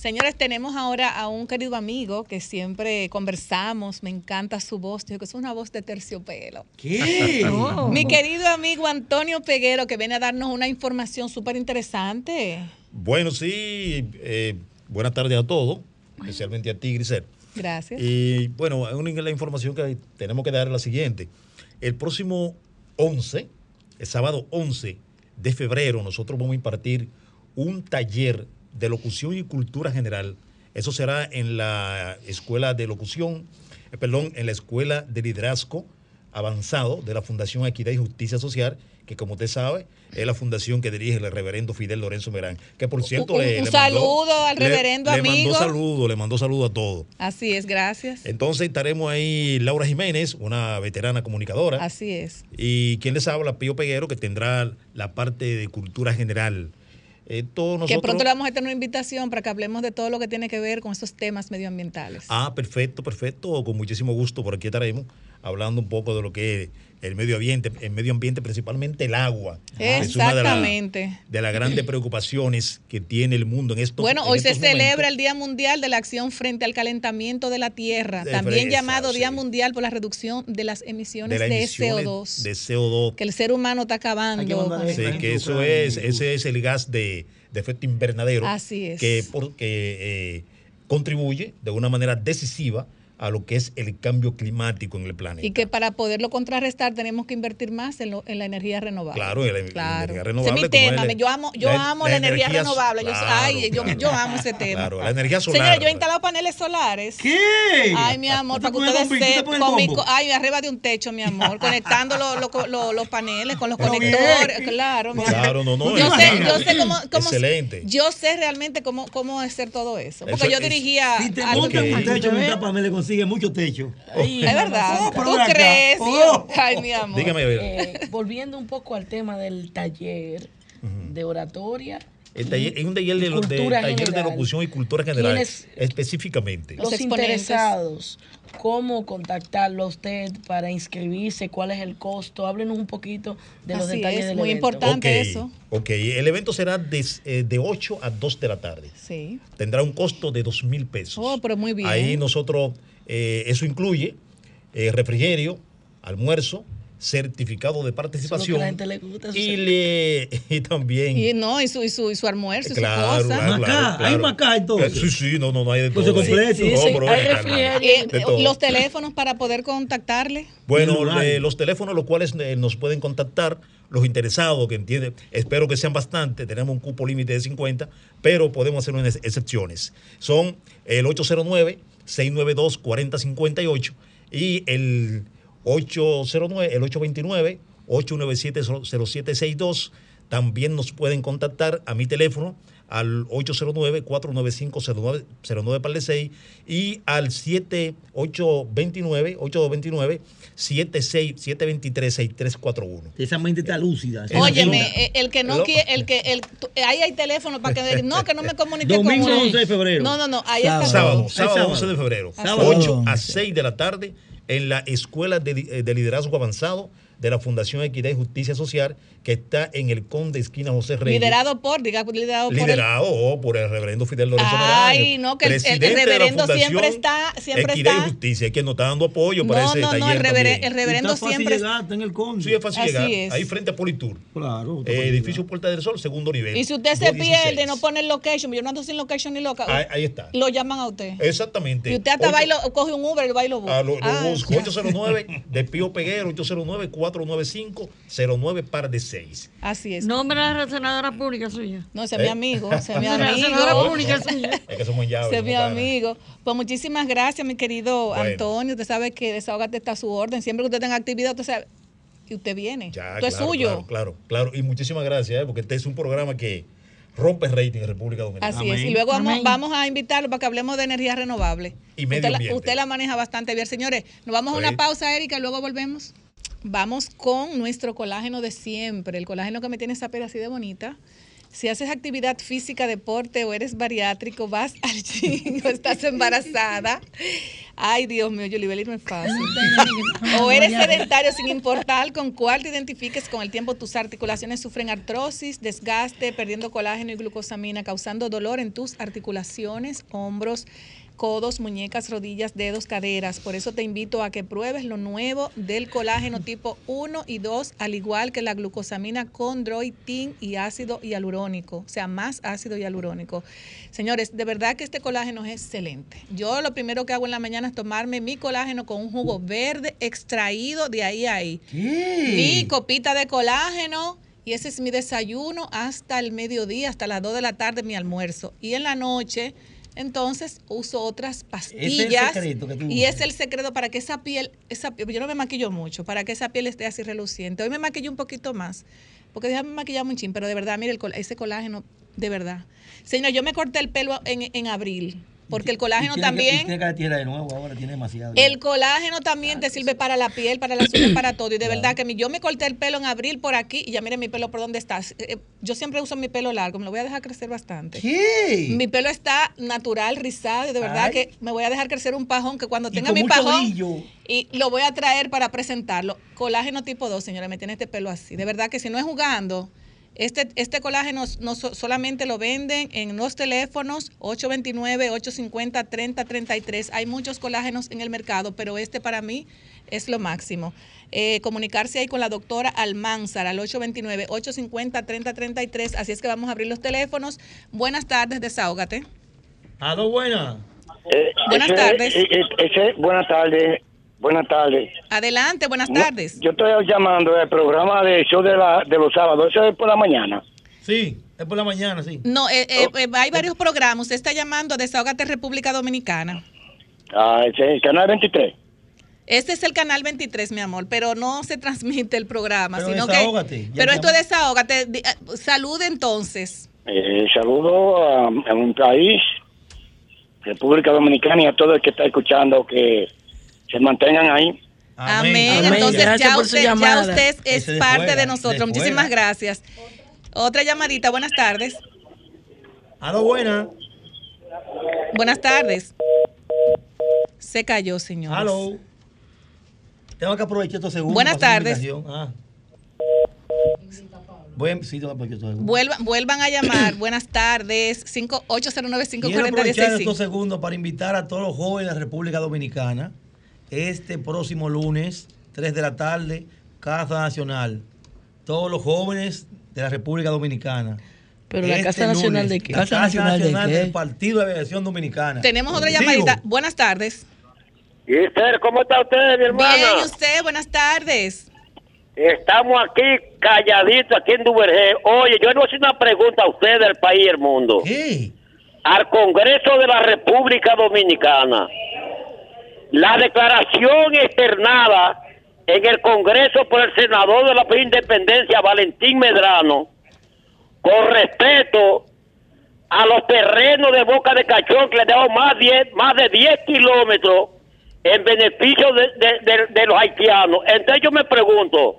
Señores, tenemos ahora a un querido amigo que siempre conversamos, me encanta su voz, digo que es una voz de terciopelo. ¿Qué? [laughs] Mi querido amigo Antonio Peguero, que viene a darnos una información súper interesante. Bueno, sí, eh, buenas tardes a todos, especialmente a ti, Grisel. Gracias. Y bueno, la información que tenemos que dar es la siguiente. El próximo 11, el sábado 11 de febrero nosotros vamos a impartir un taller de locución y cultura general. Eso será en la Escuela de Locución, eh, perdón, en la Escuela de Liderazgo Avanzado de la Fundación Equidad y Justicia Social, que como usted sabe, es la fundación que dirige el reverendo Fidel Lorenzo Merán. Que por cierto, Un- le, un le saludo al le- reverendo le amigo. mandó saludo, le mandó saludo a todos. Así es, gracias. Entonces estaremos ahí Laura Jiménez, una veterana comunicadora. Así es. Y quien les habla, Pío Peguero, que tendrá la parte de cultura general. Eh, todos Que nosotros- pronto le vamos a tener una invitación para que hablemos de todo lo que tiene que ver con esos temas medioambientales. Ah, perfecto, perfecto. Con muchísimo gusto por aquí estaremos hablando un poco de lo que es el medio ambiente, el medio ambiente principalmente el agua. Es una de, la- Exactamente. de las grandes preocupaciones que tiene el mundo en estos Bueno, en hoy se celebra momentos. el Día Mundial de la Acción frente al Calentamiento de la Tierra, De también fresa, llamado Día. Mundial por la reducción de las emisiones de emisiones CO2, de CO2. que el ser humano está acabando. con Sí, que eso es, ese es el gas de, de efecto invernadero Así es. que, por- que, eh, contribuye de una manera decisiva a lo que es el cambio climático en el planeta. Y que para poderlo contrarrestar tenemos que invertir más en, lo- en la energía renovable. Claro, en la, la Claro. energía Ese renovable. es mi tema. el- yo amo, yo amo la, energía, energía- renovable. Yo, ay, yo, claro. yo amo ese tema. Claro, la energía solar. Señores, yo he instalado paneles solares. ¿Qué? Ay, mi amor, ¿Tú para que ustedes sepan. con mi Ay, arriba de un techo, mi amor. [laughs] Conectando los paneles con los Pero bien. conectores. Claro, mi amor. Claro, no, no. Yo sé, yo sé cómo, cómo- Excelente. yo sé realmente cómo, cómo hacer todo eso. Porque Eso yo dirigía. Si te montan un techo, montar paneles, le consigue mucho techo. Ay, Es verdad. Oh, ¿Tú crees? Oh. Ay, mi amor. Dígame. Eh, volviendo un poco al tema del taller de oratoria. El taller- es un taller de, de- taller de locución y cultura general. ¿Quiénes- Específicamente. Los interesados, ¿cómo contactarlo a usted para inscribirse? ¿Cuál es el costo? Háblenos un poquito de los Así detalles es, del muy evento. importante. Eso. Ok, el evento será de, eh, de 8 a 2 de la tarde. Sí. Tendrá un costo de 2 mil pesos. Oh, pero muy bien. Ahí nosotros, eh, eso incluye eh, refrigerio, almuerzo, certificado de Eso es lo que participación. a la gente le gusta. eso y, le, [laughs] y también... Y no, y su, y su, y su almuerzo y Claro, su cosa. claro, Macá, claro, hay macá, entonces. Eh, Sí, sí, no, no, no hay de todo. Entonces, completo. Sí, No, sí, pero hay es- refrigerio. Eh, de todo. los teléfonos para poder contactarle. Bueno, eh, los teléfonos los cuales nos pueden contactar, los interesados que entienden, espero que sean bastante, tenemos un cupo límite de 50, pero podemos hacer unas excepciones. Son el 809-692-4058 y el 809, el 829-897-0762. También nos pueden contactar a mi teléfono al 809-495-0909 par de 6 y al 7829 829 76 723 6341. Esa mente está lúcida. esa Óyeme, eh, el que no quiere, el que, el, eh, ahí hay teléfono para que no, que no me comunique Domingo con 11 de febrero. No, no, no, ahí Sábado. está Sábado, sábado, sábado. 11 de febrero. Sábado. 8 a 11. 6 de la tarde en la Escuela de, Li- de Liderazgo Avanzado de la Fundación Equidad y Justicia Social que está en el Conde Esquina José Reyes. Liderado por, diga, liderado por el, Liderado oh, por el reverendo Fidel Lorenzo Ay, no, que el- el la reverendo siempre está- siempre Equidad está- y Justicia, que nos está dando apoyo para No, ese no, no, taller el, reveren- también. el reverendo Está fácil siempre llegar, está en el conde. Sí, es fácil Así llegar. es. Ahí frente a Politur. Claro. Eh, edificio. Puerta del Sol, segundo nivel. Y si usted se 216. pierde y no pone el location, yo no ando sin location ni loca, Ahí, ahí está. lo llaman a usted. Exactamente. Y usted hasta Ocho- va y lo- coge un Uber y va y lo busca. A lo, lo Ah, busco. ya. 809 de Pío Peguero, 809-495-09 par de 6. Así es. Nombre de la senadora pública suya. No, ese es mi ¿Eh? amigo, [laughs] ese es mi amigo. senadora pública [laughs] suya. Es que somos llaves. Ese es mi amigo. Pues muchísimas gracias, mi querido Bueno. Antonio. Usted sabe que Desahogate está a su orden. Siempre que usted tenga actividad, usted sabe. Y usted viene. Ya, Esto es claro, suyo. Claro, claro, claro. Y muchísimas gracias, ¿eh? porque este es un programa que rompe rating en República Dominicana. Así es. Y luego vamos, a invitarlo para que hablemos de energía renovable. Y medio usted, la, usted la maneja bastante bien. Señores, nos vamos a una pausa, Erika, y luego volvemos. Vamos con nuestro colágeno de siempre, el colágeno que me tiene esa pera así de bonita. Si haces actividad física, deporte o eres bariátrico, vas al [laughs] gym o estás embarazada. Ay, Dios mío, Yolibeli no es fácil. O eres sedentario sin importar con cuál te identifiques con el tiempo, tus articulaciones sufren artrosis, desgaste, perdiendo colágeno y glucosamina, causando dolor en tus articulaciones, hombros, codos, muñecas, rodillas, dedos, caderas. Por eso te invito a que pruebes lo nuevo del colágeno tipo 1 y 2, al igual que la glucosamina con droitin y ácido hialurónico, o sea, más ácido hialurónico. Señores, de verdad que este colágeno es excelente. Yo lo primero que hago en la mañana es tomarme mi colágeno con un jugo verde extraído de ahí a ahí. Mi copita de colágeno. Y y ese es mi desayuno hasta el mediodía, hasta las 2 de la tarde mi almuerzo. Y en la noche, entonces uso otras pastillas. secreto que tú y es el secreto para que esa piel, esa piel- yo no me maquillo mucho, para que esa piel esté así reluciente. Hoy me maquillo un poquito más, porque déjame maquillar un chin, pero de verdad, mire, el ese colágeno, de verdad. Señor, yo me corté el pelo en, en abril, porque el colágeno tiene también... tiene que la tierra de nuevo, ahora tiene demasiado. El colágeno también te sirve para la piel, para las uñas, para todo. Y de verdad que yo me corté el pelo en abril por aquí y ya mire mi pelo por dónde está. Eh, eh, Yo siempre uso mi pelo largo, me lo voy a dejar crecer bastante. ¿Qué? Mi pelo está natural, rizado y de verdad Ay. que me voy a dejar crecer un pajón que cuando tenga mi pajón brillo. y lo voy a traer para presentarlo. Colágeno tipo 2, señora, me tiene este pelo así. De verdad que si no es jugando, este, este colágeno no so- solamente lo venden en los teléfonos 829-850-3033. Hay muchos colágenos en el mercado, pero este para mí es lo máximo. Eh, comunicarse ahí con la doctora Almanzar al 829-850-3033. Así es que vamos a abrir los teléfonos. Buenas tardes, desahógate. Aló, buena. Buenas ese- tardes. eh, eh, buenas tardes. Buenas tardes. Adelante, buenas No, tardes. Yo estoy llamando del programa de show de, la, de los sábados. Eso es por la mañana. Sí, es por la mañana, sí. No, eh, eh, eh, hay varios programas. Usted está llamando a Desahógate República Dominicana. Ah, ese es el canal 23. Este es el canal 23, mi amor, pero no se transmite el programa, Pero sino desahógate, que. Pero esto es desahógate. Eh, Salud entonces. Eh, saludo a, a mi país, República Dominicana, y a todo el que está escuchando que se mantengan ahí. Amén. Amén. Entonces Gracias ya por su usted, ya usted es Ese de parte fuera, de nosotros. de Muchísimas gracias. Otra llamadita. Buenas tardes. Aló, buena. Buenas tardes. Se cayó, señor. Aló. Tengo que aprovechar estos segundos. Buenas tardes. Ah. A, sí, tengo que aprovechar estos segundos. Vuelvan, vuelvan a llamar. [clears throat] Buenas tardes. 5 809 Quiero 540 aprovechar estos segundos para invitar a todos los jóvenes de la República Dominicana este próximo lunes, 3 de la tarde, Casa Nacional. Todos los jóvenes de la República Dominicana. Pero la Casa Nacional de qué? La Casa Nacional, ¿de qué? del Partido de Aviación Dominicana. Tenemos otra llamadita. Buenas tardes. Y Esther, ¿cómo está usted, mi hermana? Bien, ¿y usted? Buenas tardes. Estamos aquí calladitos, aquí en Duvergé. Oye, yo le voy a hacer una pregunta a usted del país y el mundo. Al Congreso de la República Dominicana. La declaración externada en el Congreso por el senador de la Independencia, Valentín Medrano, con respeto a los terrenos de Boca de Cachón, que le damos más, 10 más de 10 kilómetros en beneficio de, de- los haitianos. Entonces yo me pregunto,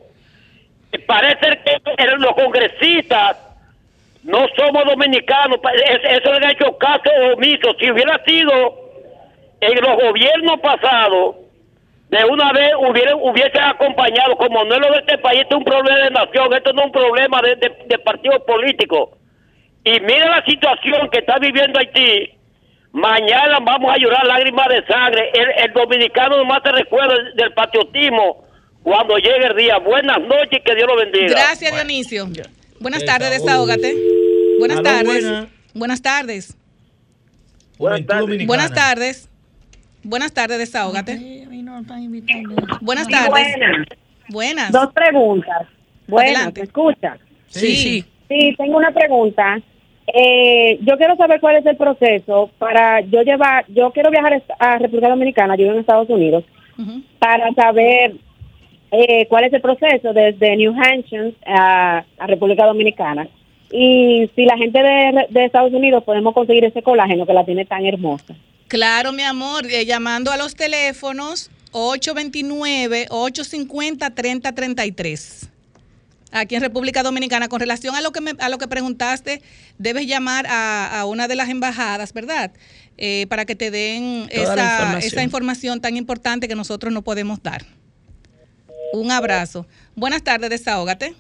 parece que los congresistas no somos dominicanos, eso le ha hecho caso omiso. Si hubiera sido en los gobiernos pasados, de una vez hubiera, hubiese acompañado, como no es lo de este país, esto es un problema de nación, esto no es un problema de, de, de partido político. Y mira la situación que está viviendo Haití. Mañana vamos a llorar lágrimas de sangre. El, el dominicano nomás se recuerda del, del patriotismo cuando llegue el día. Buenas noches y que Dios lo bendiga. Gracias, Dionisio. Buenas tardes, desahógate. Buenas Aló, tardes. buena. Buenas tardes. Buenas tardes. Buenas tardes. Buenas tardes, desahógate. Buenas tardes. Buenas. Buenas. Dos preguntas. Buenas, Adelante. ¿me escucha? Sí, sí. Sí, tengo una pregunta. Eh, yo quiero saber cuál es el proceso para yo llevar, yo quiero viajar a República Dominicana, yo vivo en Estados Unidos, para saber eh, cuál es el proceso desde New Hampshire a, a República Dominicana. Y si la gente de, de Estados Unidos podemos conseguir ese colágeno que la tiene tan hermosa. Claro, mi amor, eh, llamando a los teléfonos 829-850-3033. Aquí en República Dominicana, con relación a lo que me- a lo que preguntaste, debes llamar a, a una de las embajadas, ¿verdad? Eh, para que te den esa, información. esa información tan importante que nosotros no podemos dar. Un abrazo. Buenas tardes, desahógate.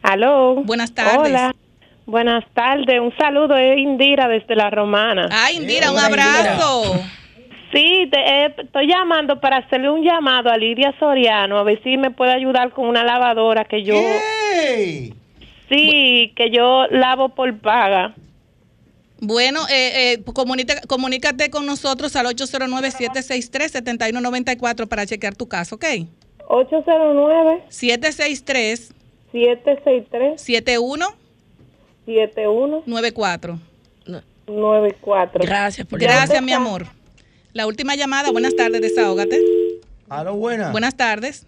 Aló. Buenas tardes. Hola. Buenas tardes. Un saludo, es Indira desde La Romana. Ay, Indira, un abrazo. Sí, te- eh, estoy llamando para hacerle un llamado a Lidia Soriano, a ver si me puede ayudar con una lavadora que yo... Sí, que yo lavo por paga. Bueno, eh, eh, comunica- comunícate con nosotros al 809-763-7194 para chequear tu caso, ¿ok? 809. 763 763 71 71 94. 94. Gracias por Gracias, mi amor. La última llamada. Buenas tardes, desahógate. Aló, buenas. Buenas tardes.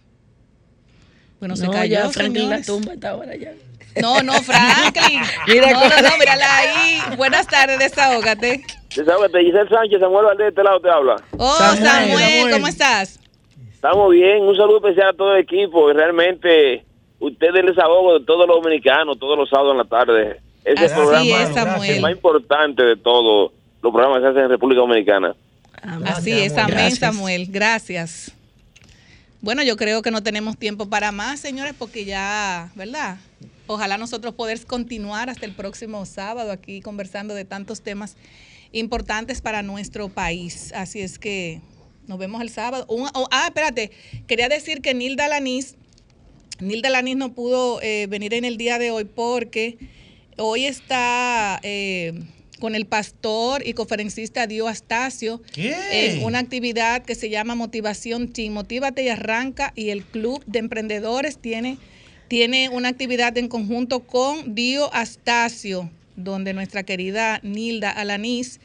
Bueno, se No, cayó, ya Franklin la tumba esta ahora ya. [laughs] No, no, Franklin. Mira no, no, no, mírala ahí. Buenas tardes, desahógate. Desahógate, Giselle Sánchez, Samuel Valdés, de este lado te habla. Oh, Samuel, Samuel, Samuel. ¿cómo estás? Estamos bien, un saludo especial a todo el equipo. y Realmente, ustedes el desahogo de todos los dominicanos, todos los sábados en la tarde. Ese Así programa es, Samuel. el más importante de todos los programas que se hacen en República Dominicana. Así es, amén, Gracias. Samuel. Gracias. Bueno, yo creo que no tenemos tiempo para más, señores, porque ya, ¿verdad? Ojalá nosotros poder continuar hasta el próximo sábado aquí conversando de tantos temas importantes para nuestro país. Así es que nos vemos el sábado. Un- oh, ah, espérate, quería decir que Nilda Lanís, Nilda Lanís no pudo eh, venir en el día de hoy porque hoy está eh, con el pastor y conferencista Dio Astacio ¿Qué? en una actividad que se llama Motivación Team. Motívate y arranca y el Club de Emprendedores tiene, tiene una actividad en conjunto con Dio Astacio, donde nuestra querida Nilda Alanís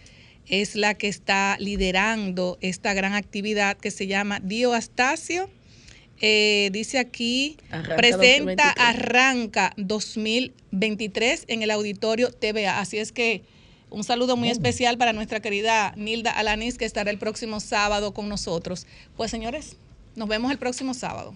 es la que está liderando esta gran actividad que se llama Dio Astacio. Eh, dice aquí, Arranca presenta 2023. Arranca 2023 en el auditorio TVA. Así es que un saludo muy especial para nuestra querida Nilda Alanis, que estará el próximo sábado con nosotros. Pues señores, nos vemos el próximo sábado.